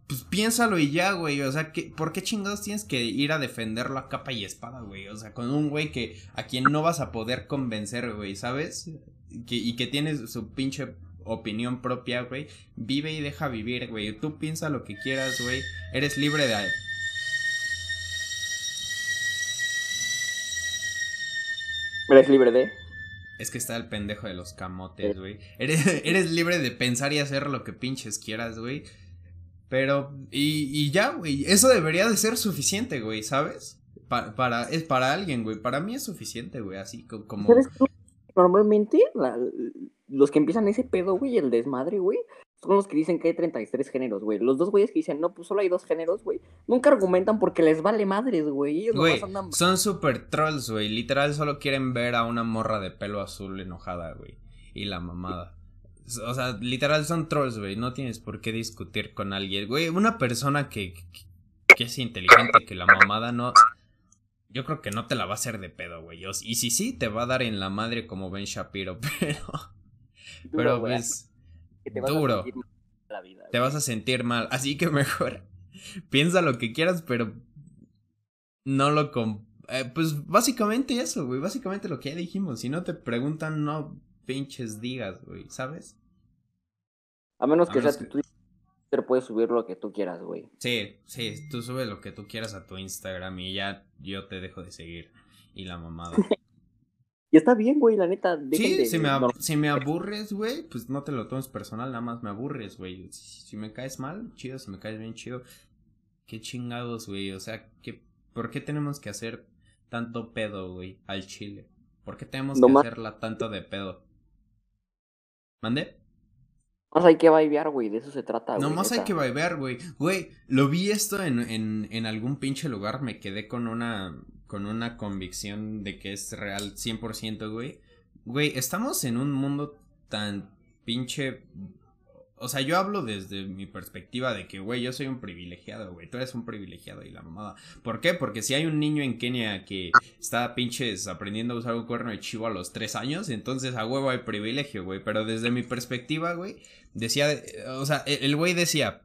Speaker 2: pues piénsalo y ya, güey. O sea, ¿por qué chingados tienes que ir a defenderlo a capa y espada, güey? O sea, con un güey que a quien no vas a poder convencer, güey, ¿sabes? y que tiene su pinche opinión propia, güey. Vive y deja vivir, güey. Tú piensa lo que quieras, güey. Eres libre de...
Speaker 1: Eres libre de...
Speaker 2: Es que está el pendejo de los camotes, güey. Eres, eres libre de pensar y hacer lo que pinches quieras, güey. Pero, y, y ya, güey. Eso debería de ser suficiente, güey, ¿sabes? para, es para alguien, güey. Para mí es suficiente, güey. Así como.
Speaker 1: Normalmente, los que empiezan ese pedo, güey, el desmadre, güey, son los que dicen que hay 33 géneros, güey. Los dos güeyes que dicen, no, pues solo hay dos géneros, güey, nunca argumentan porque les vale madres, güey.
Speaker 2: Güey, son super trolls, güey. Literal solo quieren ver a una morra de pelo azul enojada, güey. Y la mamada. O sea, literal son trolls, güey. No tienes por qué discutir con alguien, güey. Una persona que, que es inteligente, que la mamada no yo creo que no te la va a hacer de pedo, güey. Y si sí, te va a dar en la madre como Ben Shapiro, pero. pero pues. Duro. te vas a sentir mal. Así que mejor. piensa lo que quieras, pero. No lo. Eh, pues básicamente eso, güey. Básicamente lo que ya dijimos. Si no te preguntan, no pinches digas, güey. ¿Sabes?
Speaker 1: A menos que sea tu pero puedes subir lo que tú quieras, güey.
Speaker 2: Sí, sí, tú subes lo que tú quieras a tu Instagram y ya yo te dejo de seguir. Y la mamada.
Speaker 1: y está bien, güey, la neta.
Speaker 2: Sí, si, me si me aburres, güey, pues no te lo tomes personal, nada más me aburres, güey. Si, me caes mal, chido, si me caes bien, chido. Qué chingados, güey. O sea, ¿qué, ¿por qué tenemos que hacer tanto pedo, güey, al chile? ¿Por qué tenemos que hacerla tanto de pedo? ¿Mande?
Speaker 1: Más hay que vibear, güey, de eso se trata,
Speaker 2: güey. No, más hay que vibear, güey. Güey, lo vi esto en, en, en algún pinche lugar, me quedé con una, con una convicción de que es real 100%, güey. Güey, estamos en un mundo tan pinche o sea, yo hablo desde mi perspectiva de que, güey, yo soy un privilegiado, güey. Tú eres un privilegiado y la mamada. ¿Por qué? Porque si hay un niño en Kenia que está pinches aprendiendo a usar un cuerno de chivo a los tres años, entonces a huevo hay privilegio, güey. Pero desde mi perspectiva, güey, decía, o sea, el güey decía,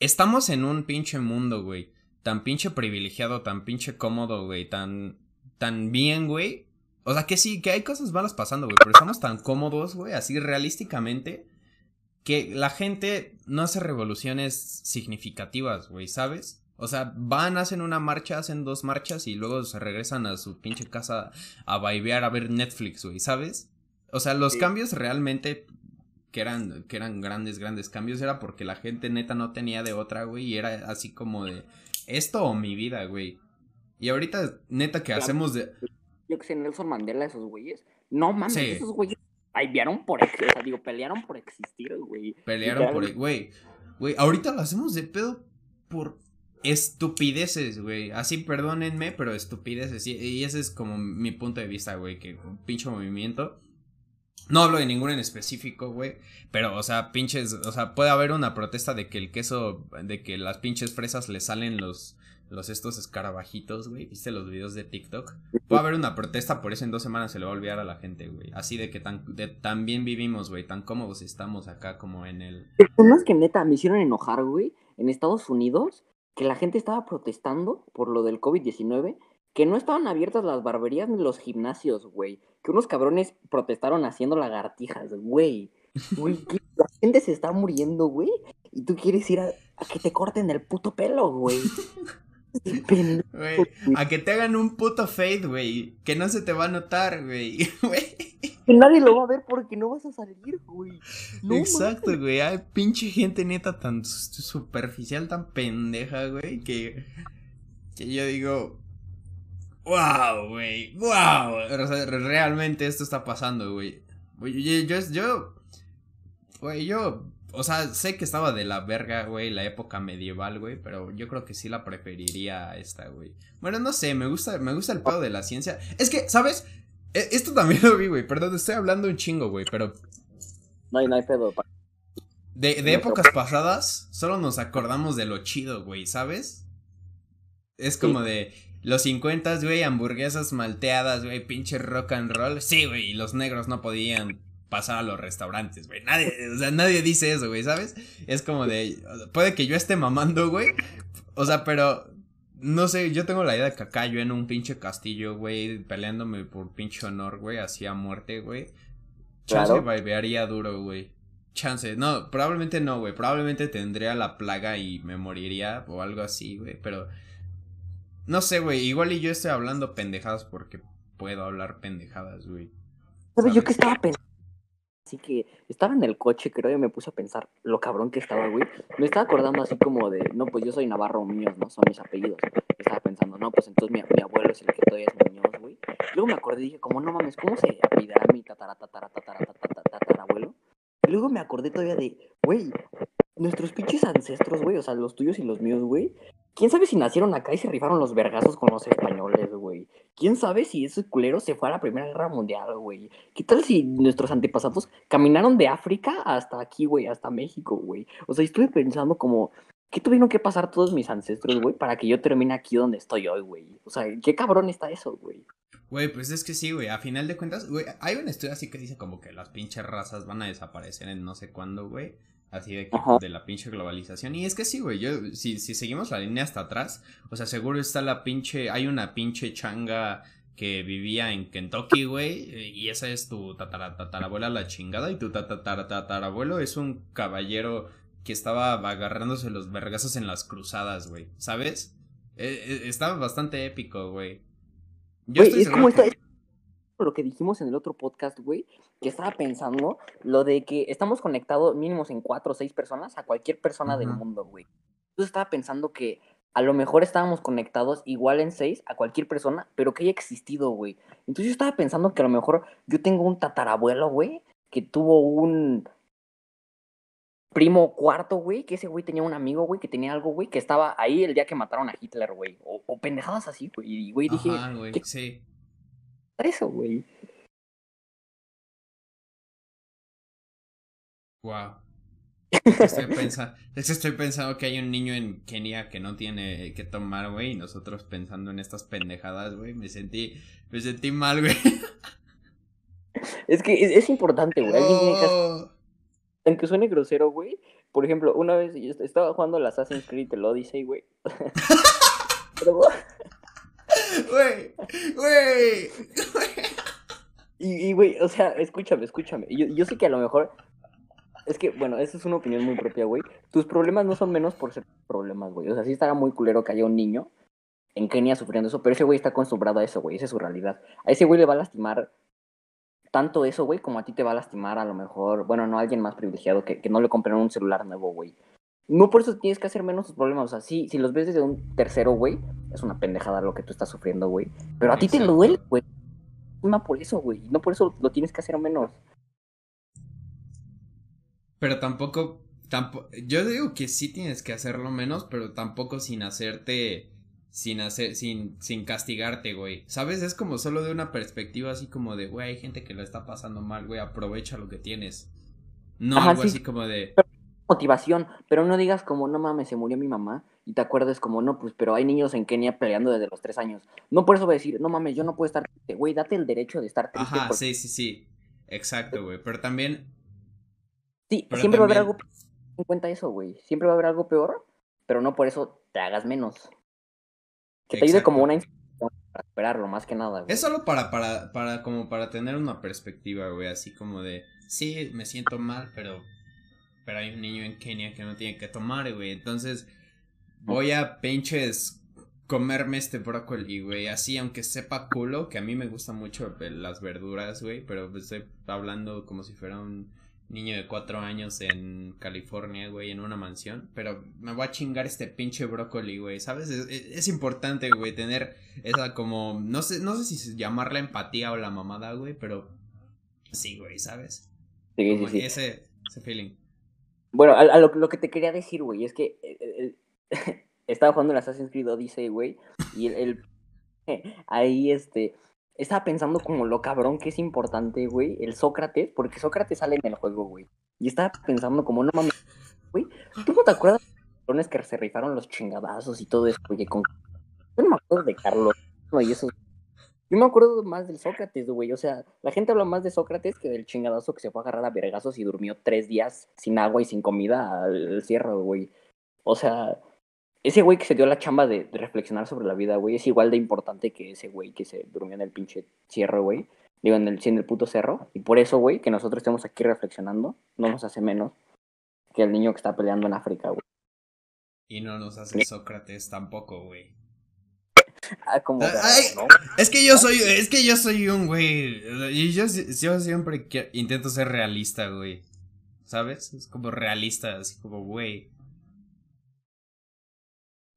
Speaker 2: estamos en un pinche mundo, güey. Tan pinche privilegiado, tan pinche cómodo, güey. Tan, tan bien, güey. O sea, que sí, que hay cosas malas pasando, güey. Pero estamos tan cómodos, güey, así realísticamente que la gente no hace revoluciones significativas, güey, ¿sabes? O sea, van, hacen una marcha, hacen dos marchas y luego se regresan a su pinche casa a bailear, a ver Netflix, güey, ¿sabes? O sea, los cambios realmente que eran, que eran grandes, grandes cambios era porque la gente neta no tenía de otra, güey, y era así como de esto o mi vida, güey. Y ahorita, neta, que hacemos de...
Speaker 1: Yo que sé, Nelson Mandela, esos güeyes. No mames, esos güeyes Pelearon por, o digo, pelearon por existir, güey.
Speaker 2: Pelearon por, güey. Güey, ahorita lo hacemos de pedo por estupideces, güey. Así, perdónenme, pero estupideces. Y, ese es como mi punto de vista, güey, que un pinche movimiento. No hablo de ninguno en específico, güey. Pero, o sea, pinches. O sea, puede haber una protesta de que el queso. De que las pinches fresas le salen los los estos escarabajitos, güey. ¿Viste los videos de TikTok? Puede haber una protesta por eso en dos semanas se le va a olvidar a la gente, güey. Así de que tan, tan bien vivimos, güey. Tan cómodos estamos acá como en el...
Speaker 1: Personas que neta me hicieron enojar, güey. En Estados Unidos, que la gente estaba protestando por lo del COVID-19. Que no estaban abiertas las barberías ni los gimnasios, güey. Que unos cabrones protestaron haciendo lagartijas, güey. Güey, la gente se está muriendo, güey. Y tú quieres ir a, a que te corten el puto pelo, güey.
Speaker 2: a que te hagan un puto fade, güey. Que no se te va a notar, güey.
Speaker 1: Que nadie lo va a ver porque no vas a salir, güey.
Speaker 2: Exacto, güey. Hay pinche gente neta tan superficial, tan pendeja, güey. Que, que yo digo, wow, güey. Wow. realmente esto está pasando, güey. Yo, yo, yo, güey, yo o sea, sé que estaba de la verga, güey, la época medieval, güey, pero yo creo que sí la preferiría a esta, güey. Bueno, no sé, me gusta, me gusta el pedo de la ciencia. Es que, ¿sabes? E, esto también lo vi, güey. Perdón, estoy hablando un chingo, güey, pero.
Speaker 1: No hay, no hay pedo.
Speaker 2: De, de épocas pasadas, solo nos acordamos de lo chido, güey, ¿sabes? Es como de los 50, güey, hamburguesas malteadas, güey, pinche rock and roll. Sí, güey, y los negros no podían pasar a los restaurantes, güey. Nadie, o sea, nadie dice eso, güey, ¿sabes? Es como de, puede que yo esté mamando, güey. O sea, pero, no sé, yo tengo la idea de que acá yo en un pinche castillo, güey, peleándome por pinche honor, güey, así a muerte, güey. Chance claro. duro, güey. Chance, no, probablemente no, güey. Probablemente tendría la plaga y me moriría o algo así, güey. Pero no sé, güey. Igual y yo estoy hablando pendejadas porque puedo hablar pendejadas, güey.
Speaker 1: ¿Sabes? Yo que estaba pensando. Así que estaba en el coche, creo, y me puse a pensar lo cabrón que estaba, güey. Me estaba acordando así como de, no, pues yo soy Navarro míos, ¿no? Son mis apellidos. Estaba pensando, no, pues entonces mi, mi abuelo es el que todavía es Muñoz, güey. Luego me acordé y dije, como, no mames, ¿cómo se apellidará mi tatara, tatara, tatara, tatara, tatara, abuelo? Y luego me acordé todavía de, güey, nuestros pinches ancestros, güey, o sea, los tuyos y los míos, güey, ¿Quién sabe si nacieron acá y se rifaron los vergazos con los españoles, güey? ¿Quién sabe si ese culero se fue a la Primera Guerra Mundial, güey? ¿Qué tal si nuestros antepasados caminaron de África hasta aquí, güey, hasta México, güey? O sea, estuve pensando como, ¿qué tuvieron que pasar todos mis ancestros, güey, para que yo termine aquí donde estoy hoy, güey? O sea, ¿qué cabrón está eso, güey?
Speaker 2: Güey, pues es que sí, güey, a final de cuentas, güey, hay un estudio así que dice como que las pinches razas van a desaparecer en no sé cuándo, güey. Así de, de la pinche globalización. Y es que sí, güey. Yo, si, si seguimos la línea hasta atrás, o sea, seguro está la pinche. Hay una pinche changa que vivía en Kentucky, güey. Y esa es tu tatarabuela la chingada. Y tu tatarabuelo es un caballero que estaba agarrándose los vergazos en las cruzadas, güey. ¿Sabes? E, e, estaba bastante épico, güey.
Speaker 1: Yo estoy es como lo que dijimos en el otro podcast, güey, que estaba pensando lo de que estamos conectados mínimos en cuatro o seis personas a cualquier persona del mundo, güey. Entonces estaba pensando que a lo mejor estábamos conectados igual en seis a cualquier persona, pero que haya existido, güey. Entonces yo estaba pensando que a lo mejor yo tengo un tatarabuelo, güey, que tuvo un primo cuarto, güey, que ese güey tenía un amigo, güey, que tenía algo, güey, que estaba ahí el día que mataron a Hitler, güey. O, pendejadas así, güey. Y, güey, dije...
Speaker 2: güey, sí
Speaker 1: eso, güey.
Speaker 2: Wow. Estoy pensando, estoy pensando que hay un niño en Kenia que no tiene que tomar, güey, y nosotros pensando en estas pendejadas, güey, me sentí, me sentí mal, güey.
Speaker 1: Es que es, importante, güey. Oh. Aunque suene grosero, güey. Por ejemplo, una vez yo estaba jugando el Assassin's Creed el Odyssey, güey. Pero,
Speaker 2: Güey, güey.
Speaker 1: Y, güey, o sea, escúchame, escúchame. Yo, yo sé que a lo mejor. Es que, bueno, esa es una opinión muy propia, güey. Tus problemas no son menos por ser problemas, güey. O sea, sí estará muy culero que haya un niño en Kenia sufriendo eso, pero ese güey está acostumbrado a eso, güey. Esa es su realidad. A ese güey le va a lastimar tanto eso, güey, como a ti te va a lastimar a lo mejor, bueno, no a alguien más privilegiado que, que no le compren un celular nuevo, güey. No por eso tienes que hacer menos tus problemas. O sea, sí, si los ves desde un tercero, güey, es una pendejada lo que tú estás sufriendo, güey. Pero a ti te lo duele, güey. No por eso, güey. No por eso lo tienes que hacer menos.
Speaker 2: Pero tampoco, tampoco. Yo digo que sí tienes que hacerlo menos, pero tampoco sin hacerte. Sin hacer, sin, sin castigarte, güey. ¿Sabes? Es como solo de una perspectiva así como de, güey, hay gente que lo está pasando mal, güey, aprovecha lo que tienes. No algo así como de
Speaker 1: motivación, pero no digas como, no mames, se murió mi mamá, y te acuerdes como, no, pues, pero hay niños en Kenia peleando desde los tres años. No por eso voy a decir, no mames, yo no puedo estar triste, güey, date el derecho de estar triste.
Speaker 2: Ajá, sí, sí, sí, exacto, güey, pero también...
Speaker 1: Sí, siempre va a haber algo, en cuenta eso, güey, siempre va a haber algo peor, pero no por eso te hagas menos. Que te ayude como una para esperarlo, más que nada,
Speaker 2: güey. Es solo para, para, para, como para tener una perspectiva, güey, así como de, sí, me siento mal, pero pero hay un niño en Kenia que no tiene que tomar, güey. Entonces, voy a pinches comerme este brócoli, güey. Así, aunque sepa culo, que a mí me gustan mucho las verduras, güey. Pero estoy hablando como si fuera un niño de cuatro años en California, güey, en una mansión. Pero me voy a chingar este pinche brócoli, güey. ¿Sabes? Es, importante, güey, tener esa como. No sé, no sé si llamarla empatía o la mamada, güey, pero. Sí, güey, ¿sabes?
Speaker 1: Sí, sí, sí.
Speaker 2: Ese, ese feeling.
Speaker 1: Bueno, a, lo, que te quería decir, güey, es que estaba jugando en Assassin's Creed Odyssey, güey, y el, ahí, este, estaba pensando como lo cabrón que es importante, güey, el Sócrates, porque Sócrates sale en el juego, güey. Y estaba pensando como, no mames, güey, ¿tú no te acuerdas de los que se rifaron los chingadazos y todo eso, güey? Con... Yo no me acuerdo de Carlos, y eso. Yo me acuerdo más del Sócrates, güey. O sea, la gente habla más de Sócrates que del chingadazo que se fue a agarrar a vergazos y durmió tres días sin agua y sin comida al cierre, güey. O sea, ese güey que se dio la chamba de, reflexionar sobre la vida, güey, es igual de importante que ese güey que se durmió en el pinche cierre, güey. Digo, en el, en el puto cerro. Y por eso, güey, que nosotros estemos aquí reflexionando, no nos hace menos que el niño que está peleando en África, güey.
Speaker 2: Y no nos hace Sócrates tampoco, güey.
Speaker 1: Ah, como
Speaker 2: ah, Es que yo soy, es que yo soy un güey. Y yo, yo siempre intento ser realista, güey. ¿Sabes? Es como realista, así como, güey.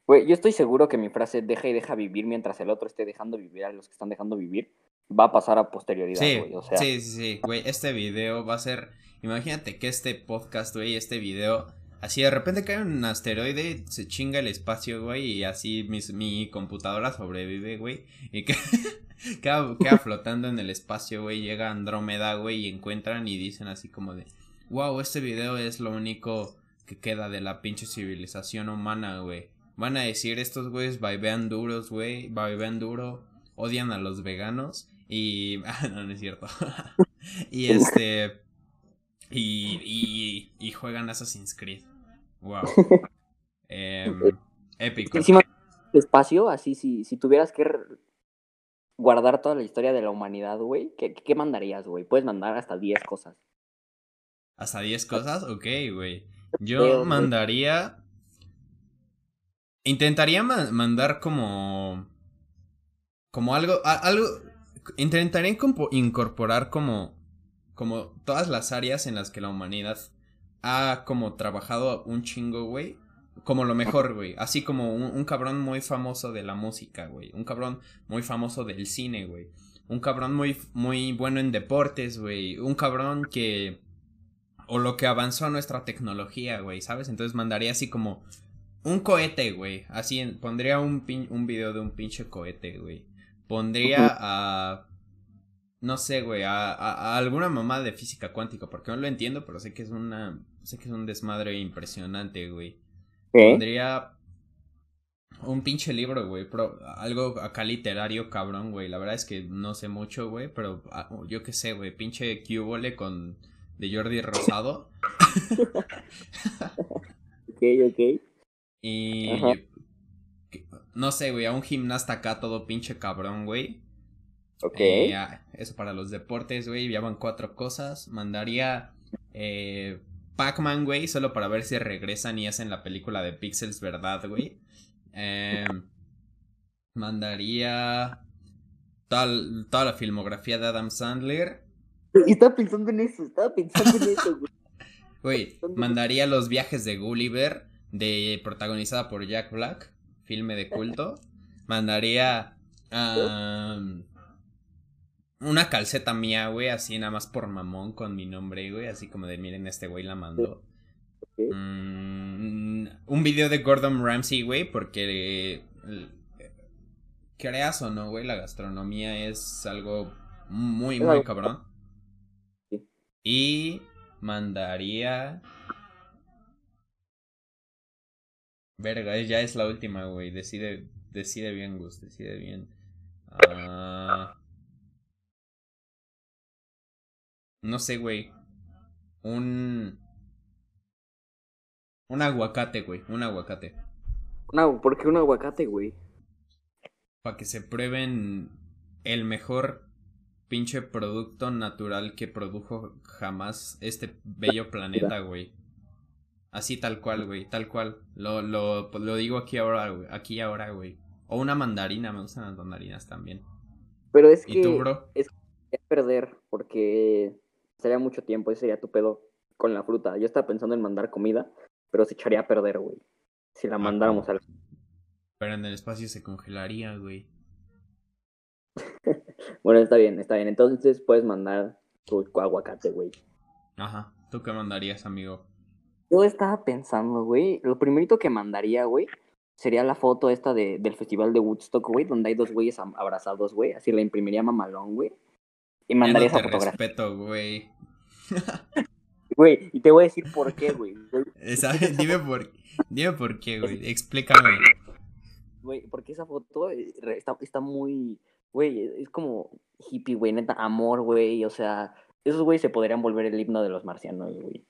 Speaker 1: Güey, yo estoy seguro que mi frase deja y deja vivir mientras el otro esté dejando vivir a los que están dejando vivir va a pasar a posterioridad, güey. O sea...
Speaker 2: sí, sí, sí, güey. Este video va a ser. Imagínate que este podcast, güey, este video. Así de repente cae un asteroide, se chinga el espacio, güey, y así mi computadora sobrevive, güey. Y que, queda, queda flotando en el espacio, güey. Llega Andrómeda, güey, y encuentran y dicen así como de. Wow, este video es lo único que queda de la pinche civilización humana, güey. Van a decir estos güeyes vivean duros, güey, vivean duro, odian a los veganos y... Ah, no, no es cierto. y este... Y, y, y juegan Assassin's Creed. Wow. Eh, épico.
Speaker 1: Encima espacio, así, si, si tuvieras que guardar toda la historia de la humanidad, güey, ¿qué, ¿qué, mandarías, güey? Puedes mandar hasta 10 cosas.
Speaker 2: ¿Hasta 10 cosas? Ok, güey. Yo mandaría Intentaría mandar como. Como algo. algo. Intentaría incorporar como. Como todas las áreas en las que la humanidad ha como trabajado un chingo, güey. Como lo mejor, güey. Así como un, cabrón muy famoso de la música, güey. Un cabrón muy famoso del cine, güey. Un cabrón muy, muy bueno en deportes, güey. Un cabrón que. O lo que avanzó a nuestra tecnología, güey, ¿sabes? Entonces mandaría así como un cohete, güey. Así, pondría un, un video de un pinche cohete, güey. Pondría a... No sé, güey, a, alguna mamá de física cuántica, porque no lo entiendo, pero sé que es una... Sé que es un desmadre impresionante, güey. Pondría un pinche libro, güey, pero algo acá literario cabrón, güey. La verdad es que no sé mucho, güey, pero ah, yo qué sé, güey, pinche Cubole con de Jordi Rosado.
Speaker 1: ok, ok.
Speaker 2: Y. No sé, güey, a un gimnasta acá todo pinche cabrón, güey.
Speaker 1: Ok.
Speaker 2: Eh, eso para los deportes, güey. Ya van cuatro cosas. Mandaría. Eh, Pac-Man, güey, solo para ver si regresan y hacen la película de Pixels, ¿verdad, güey? Eh, mandaría toda, toda la filmografía de Adam Sandler.
Speaker 1: Estaba pensando en eso, estaba pensando en eso, güey.
Speaker 2: Güey, mandaría los viajes de Gulliver de protagonizada por Jack Black, filme de culto, mandaría una calceta mía, güey, así nada más por mamón con mi nombre, güey, así como de miren, este güey la mandó. Mm, un video de Gordon Ramsay, güey, porque creas o no, güey, la gastronomía es algo muy, muy cabrón. Y mandaría Verga, ya es la última, güey. Decide, decide bien, Gus, decide bien. Ah... No sé, güey. Un... Un aguacate, güey. Un aguacate.
Speaker 1: ¿Por qué un aguacate, güey?
Speaker 2: Para que se prueben el mejor pinche producto natural que produjo jamás este bello planeta, güey. Así tal cual, güey, tal cual. Lo, lo, pues, lo digo aquí ahora, güey. Aquí ahora, güey. O una mandarina, me gustan las mandarinas también.
Speaker 1: Pero es que. ¿Y tú, bro? Es, perder, porque sería mucho tiempo, ese sería tu pedo con la fruta. Yo estaba pensando en mandar comida, pero se echaría a perder, güey. Si la ah, mandáramos al.
Speaker 2: Pero en el espacio se congelaría, güey.
Speaker 1: bueno, está bien, está bien. Entonces puedes mandar tu aguacate, güey.
Speaker 2: Ajá. ¿Tú qué mandarías, amigo?
Speaker 1: Yo estaba pensando, güey, lo primerito que mandaría, güey, sería la foto esta de, del festival de Woodstock, güey, donde hay dos güeyes abrazados, güey. Así la imprimiría mamalón, güey. Y mandaría esa fotografía.
Speaker 2: respeto, güey.
Speaker 1: Güey, y te voy a decir por qué, güey.
Speaker 2: Dime por, dime por qué, güey. Explícame.
Speaker 1: Güey, porque esa foto eh, está, está muy. Güey, es como hippie, güey, neta, amor, güey. O sea, esos güey se podrían volver el himno de los marcianos, güey.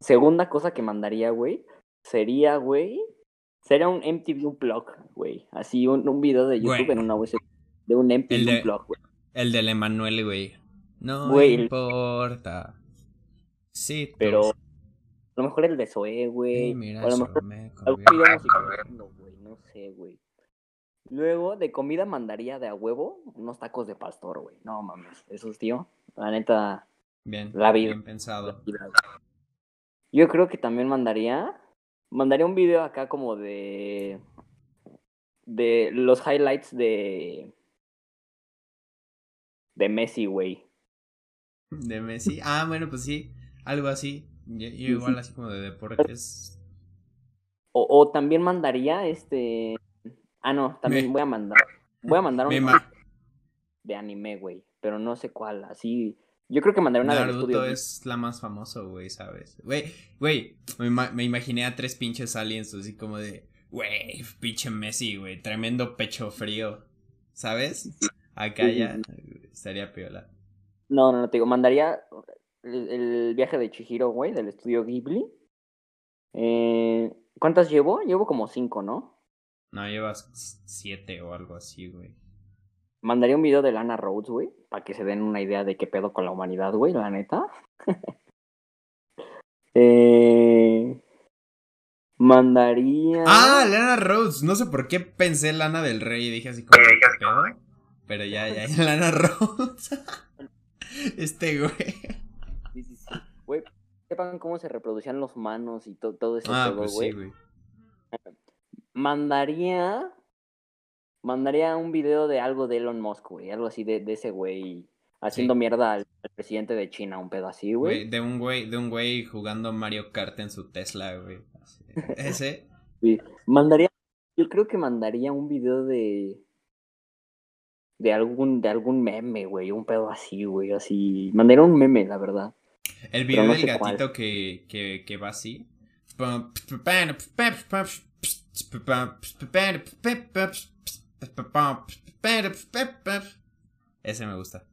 Speaker 1: Segunda cosa que mandaría, güey, sería, güey, sería un MTV Unplugged, güey. Así, un, un video de YouTube en una USB de un MTV Unplugged, güey.
Speaker 2: El del Emanuel, güey. No importa. Sí,
Speaker 1: pero a lo mejor el de Zoe, güey. mira, a lo mejor algún video güey. No sé, güey. Luego, de comida mandaría de a huevo unos tacos de pastor, güey. No mames, esos, tío. La neta.
Speaker 2: Bien. La vida. Bien pensado.
Speaker 1: Yo creo que también mandaría. Mandaría un video acá como de. De los highlights de. De Messi, güey.
Speaker 2: De Messi. Ah, bueno, pues sí. Algo así. Yo, igual así como de deportes.
Speaker 1: O, o, también mandaría este. Ah, no, también voy a mandar. Voy a mandar un de anime, güey. Pero no sé cuál. Así. Yo creo que mandaré una
Speaker 2: Naruto estudio. es la más famosa, güey, ¿sabes? Güey, güey, me, me, imaginé a tres pinches aliens así como de, güey, pinche Messi, güey, tremendo pecho frío, ¿sabes? Acá ya estaría piola.
Speaker 1: No, no, no, te digo, mandaría el, viaje de Chihiro, güey, del estudio Ghibli. Eh, ¿Cuántas llevo? Llevo como cinco, ¿no?
Speaker 2: No, llevas siete o algo así, güey.
Speaker 1: Mandaría un video de Lana Rhodes, güey, para que se den una idea de qué pedo con la humanidad, güey, la neta. eh, mandaría.
Speaker 2: Ah, Lana Rhodes. No sé por qué pensé Lana del Rey y dije así como, ¿qué pedo? Pero ya, ya, Lana Rhodes. este, güey
Speaker 1: sepan cómo se reproducían los manos y todo ese ah, pues güey. Mandaría. Mandaría un video de algo de Elon Musk, güey. Algo así de, de ese güey. Haciendo mierda al, presidente de China, un pedo así, güey.
Speaker 2: De un güey, de un güey jugando Mario Kart en su Tesla, güey. Ese.
Speaker 1: Sí. Mandaría. Yo creo que mandaría un video de. De algún, de algún meme, güey. Un pedo así, güey. Así. Mandaría un meme, la verdad.
Speaker 2: El video del gatito que, que, que va así. Ese me gusta.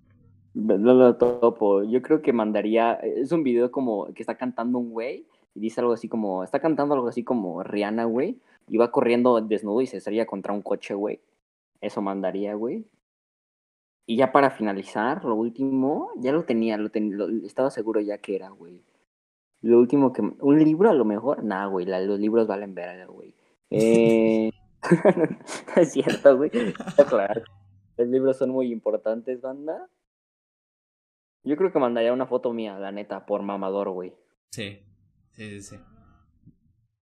Speaker 1: No lo topo. Yo creo que mandaría. Es un video como que está cantando un güey y dice algo así como. Está cantando algo así como Rihanna, güey. Y va corriendo desnudo y se estrella contra un coche, güey. Eso mandaría, güey. Y ya para finalizar, lo último, ya lo tenía, lo, estaba seguro ya que era, güey. Lo último que... ¿Un libro a lo mejor? Nah, güey, los libros valen verga, güey. Eh... es cierto, güey. Claro. Los libros son muy importantes, banda. Yo creo que mandaría una foto mía, la neta, por mamador, güey.
Speaker 2: Sí, sí, sí.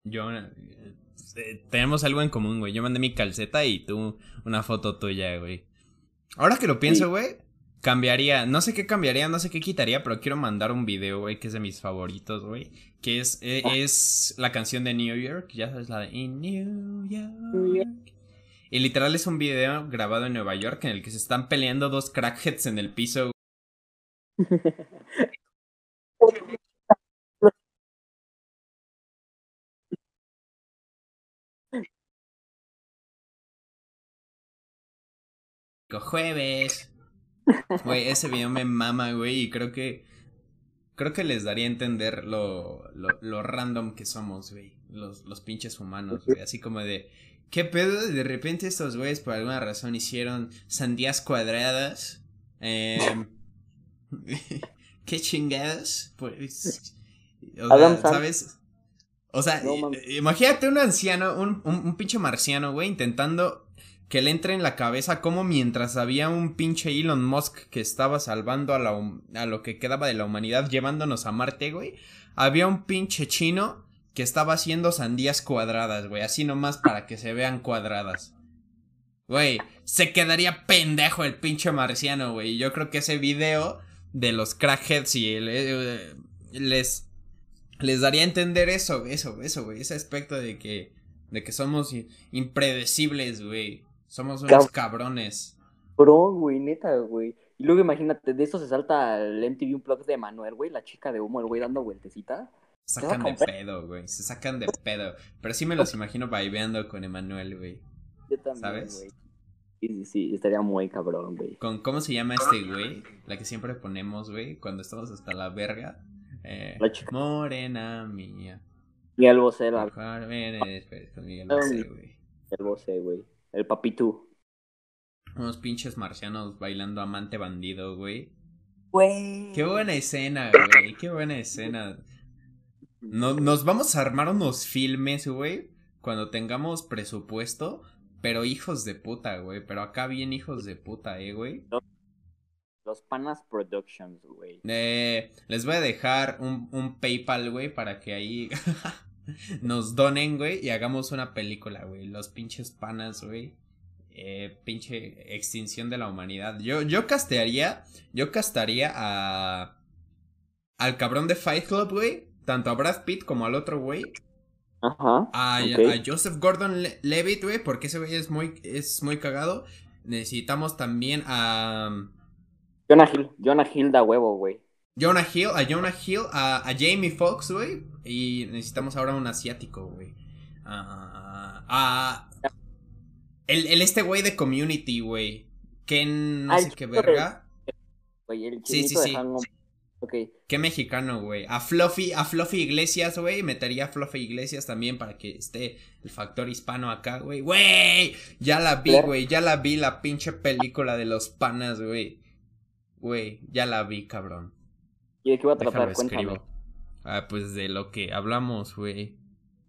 Speaker 2: Yo... Eh, tenemos algo en común, güey. Yo mandé mi calceta y tú una foto tuya, güey. Ahora que lo pienso, güey, cambiaría, no sé qué cambiaría, no sé qué quitaría, pero quiero mandar un video, güey, que es de mis favoritos, güey, que es, e, ah. es, la canción de New York, ya sabes, la de In New York. Y literal es un video grabado en Nueva York en el que se están peleando dos crackheads en el piso. jueves. Güey, ese video me mama, güey, y creo que creo que les daría a entender lo, lo, random que somos, güey. Los, los pinches humanos, güey. Así como de, ¿qué pedo? De repente estos güeyes por alguna razón hicieron sandías cuadradas. Eh, ¿Qué chingadas? Pues... ¿sabes? O sea, imagínate un anciano, un, un, un pinche marciano, güey, intentando que le entre en la cabeza como mientras había un pinche Elon Musk que estaba salvando a, a lo que quedaba de la humanidad llevándonos a Marte, güey, había un pinche chino que estaba haciendo sandías cuadradas, güey, así nomás para que se vean cuadradas. Güey, se quedaría pendejo el pinche marciano, güey. Yo creo que ese video de los crackheads y eh, les les daría a entender eso, eso, eso, ese aspecto de que De que somos impredecibles, güey. Somos unos cabrones.
Speaker 1: Bro, güey, neta, güey. Y luego imagínate, de eso se salta el MTV Unplugged de Manuel, güey, la chica de humo, el güey dando vueltecita.
Speaker 2: Se sacan de pedo, güey. Se sacan de pedo. Pero sí me los imagino vibeando con Emanuel, güey.
Speaker 1: Yo también, ¿Sabes? Güey. Sí, sí, estaría muy cabrón, güey.
Speaker 2: Con, ¿Cómo se llama este güey? La que siempre ponemos, güey, cuando estamos hasta la verga. Eh, la chica. Morena mía.
Speaker 1: Miguel Bosé, la...
Speaker 2: Miguel Bosé, güey.
Speaker 1: El Bosé, güey. El papitú.
Speaker 2: Unos pinches marcianos bailando amante bandido, güey.
Speaker 1: Güey.
Speaker 2: Qué buena escena, güey. Qué buena escena. nos vamos a armar unos filmes, güey. Cuando tengamos presupuesto. Pero hijos de puta, güey. Pero acá bien hijos de puta, eh, güey.
Speaker 1: Los Panas Productions, güey.
Speaker 2: Eh, les voy a dejar un, un PayPal, güey, para que ahí nos donen, güey, y hagamos una película, güey. Los pinches panas, güey. Eh, pinche extinción de la humanidad. Yo, yo castearía, yo castaría a... Al cabrón de Fight Club, güey. Tanto a Brad Pitt como al otro, güey.
Speaker 1: Ajá.
Speaker 2: A, Joseph Gordon Levitt, güey, porque ese güey es muy, es muy cagado. Necesitamos también a...
Speaker 1: Jonah Hill, Jonah Hill da huevo, güey.
Speaker 2: Jonah Hill, a Jonah Hill, a, a Jamie Foxx, güey. Y necesitamos ahora un asiático, güey. a. El, el este güey de Community, güey. Ken, no ah, sé qué verga.
Speaker 1: el sí, sí, sí.
Speaker 2: Okay. Qué mexicano, güey. A Fluffy, a Fluffy Iglesias, güey. Metería a Fluffy Iglesias también para que esté el factor hispano acá, güey. Güey, ya la vi, güey. Ya la vi la pinche película de los panas, güey. Güey, ya la vi, cabrón.
Speaker 1: ¿Y de qué va a tratar? Cuéntame.
Speaker 2: Ah, pues de lo que hablamos, güey.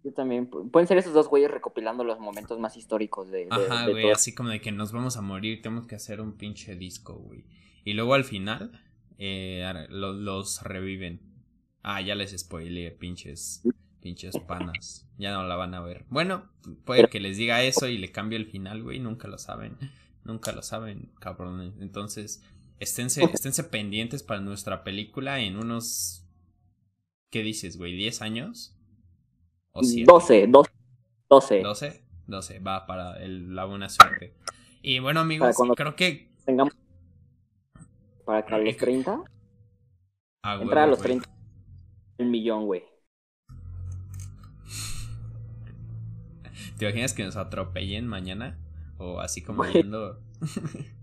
Speaker 1: Yo también. Pueden ser esos dos güeyes recopilando los momentos más históricos de.
Speaker 2: Ajá, güey, así como de que nos vamos a morir, tenemos que hacer un pinche disco, güey. Y luego al final, eh, los reviven. Ah, ya les spoileé, pinches. Pinches panas. Ya no la van a ver. Bueno, puede que les diga eso y le cambie el final, güey. Nunca lo saben. Nunca lo saben, cabrón. Entonces, Esténse, esténse pendientes para nuestra película en unos. ¿Qué dices, güey? ¿10 años?
Speaker 1: ¿O 12, 12. 12.
Speaker 2: 12, 12, va para el, la buena suerte. Y bueno, amigos, creo que.
Speaker 1: Tengamos. Para que a los 30. Ah, Entra a los 30. El millón, güey.
Speaker 2: ¿Te imaginas que nos atropellen mañana? O así como yendo.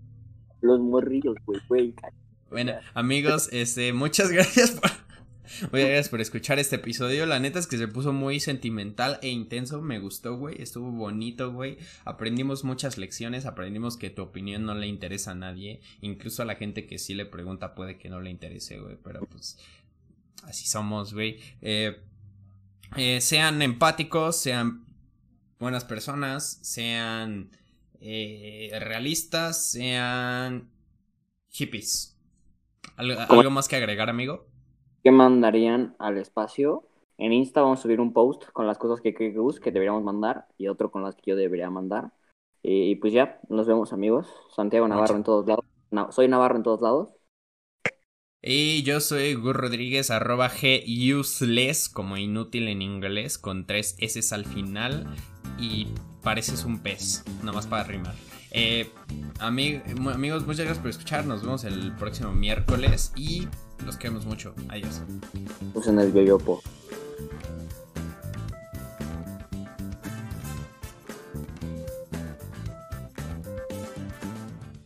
Speaker 1: Los morrillos, güey, güey.
Speaker 2: Bueno, amigos, este, muchas gracias por. Muchas gracias por escuchar este episodio. La neta es que se puso muy sentimental e intenso. Me gustó, güey. Estuvo bonito, güey. Aprendimos muchas lecciones. Aprendimos que tu opinión no le interesa a nadie. Incluso a la gente que sí le pregunta puede que no le interese, güey. Pero pues así somos, güey. Eh, eh, sean empáticos, sean buenas personas, sean eh, realistas sean hippies. ¿Algo, más que agregar, amigo?
Speaker 1: ¿Qué mandarían al espacio? En Insta vamos a subir un post con las cosas que que deberíamos mandar y otro con las que yo debería mandar. Y, pues ya, nos vemos amigos. Santiago Navarro en todos lados. soy Navarro en todos lados.
Speaker 2: Y yo soy Gur Rodríguez, arroba G useless, como inútil en inglés, con tres S al final. Y pareces un pez, nomás para rimar. Eh, amigos, muchas gracias por escuchar. Nos vemos el próximo miércoles y los queremos mucho. Adiós.
Speaker 1: Usen el yoyopo.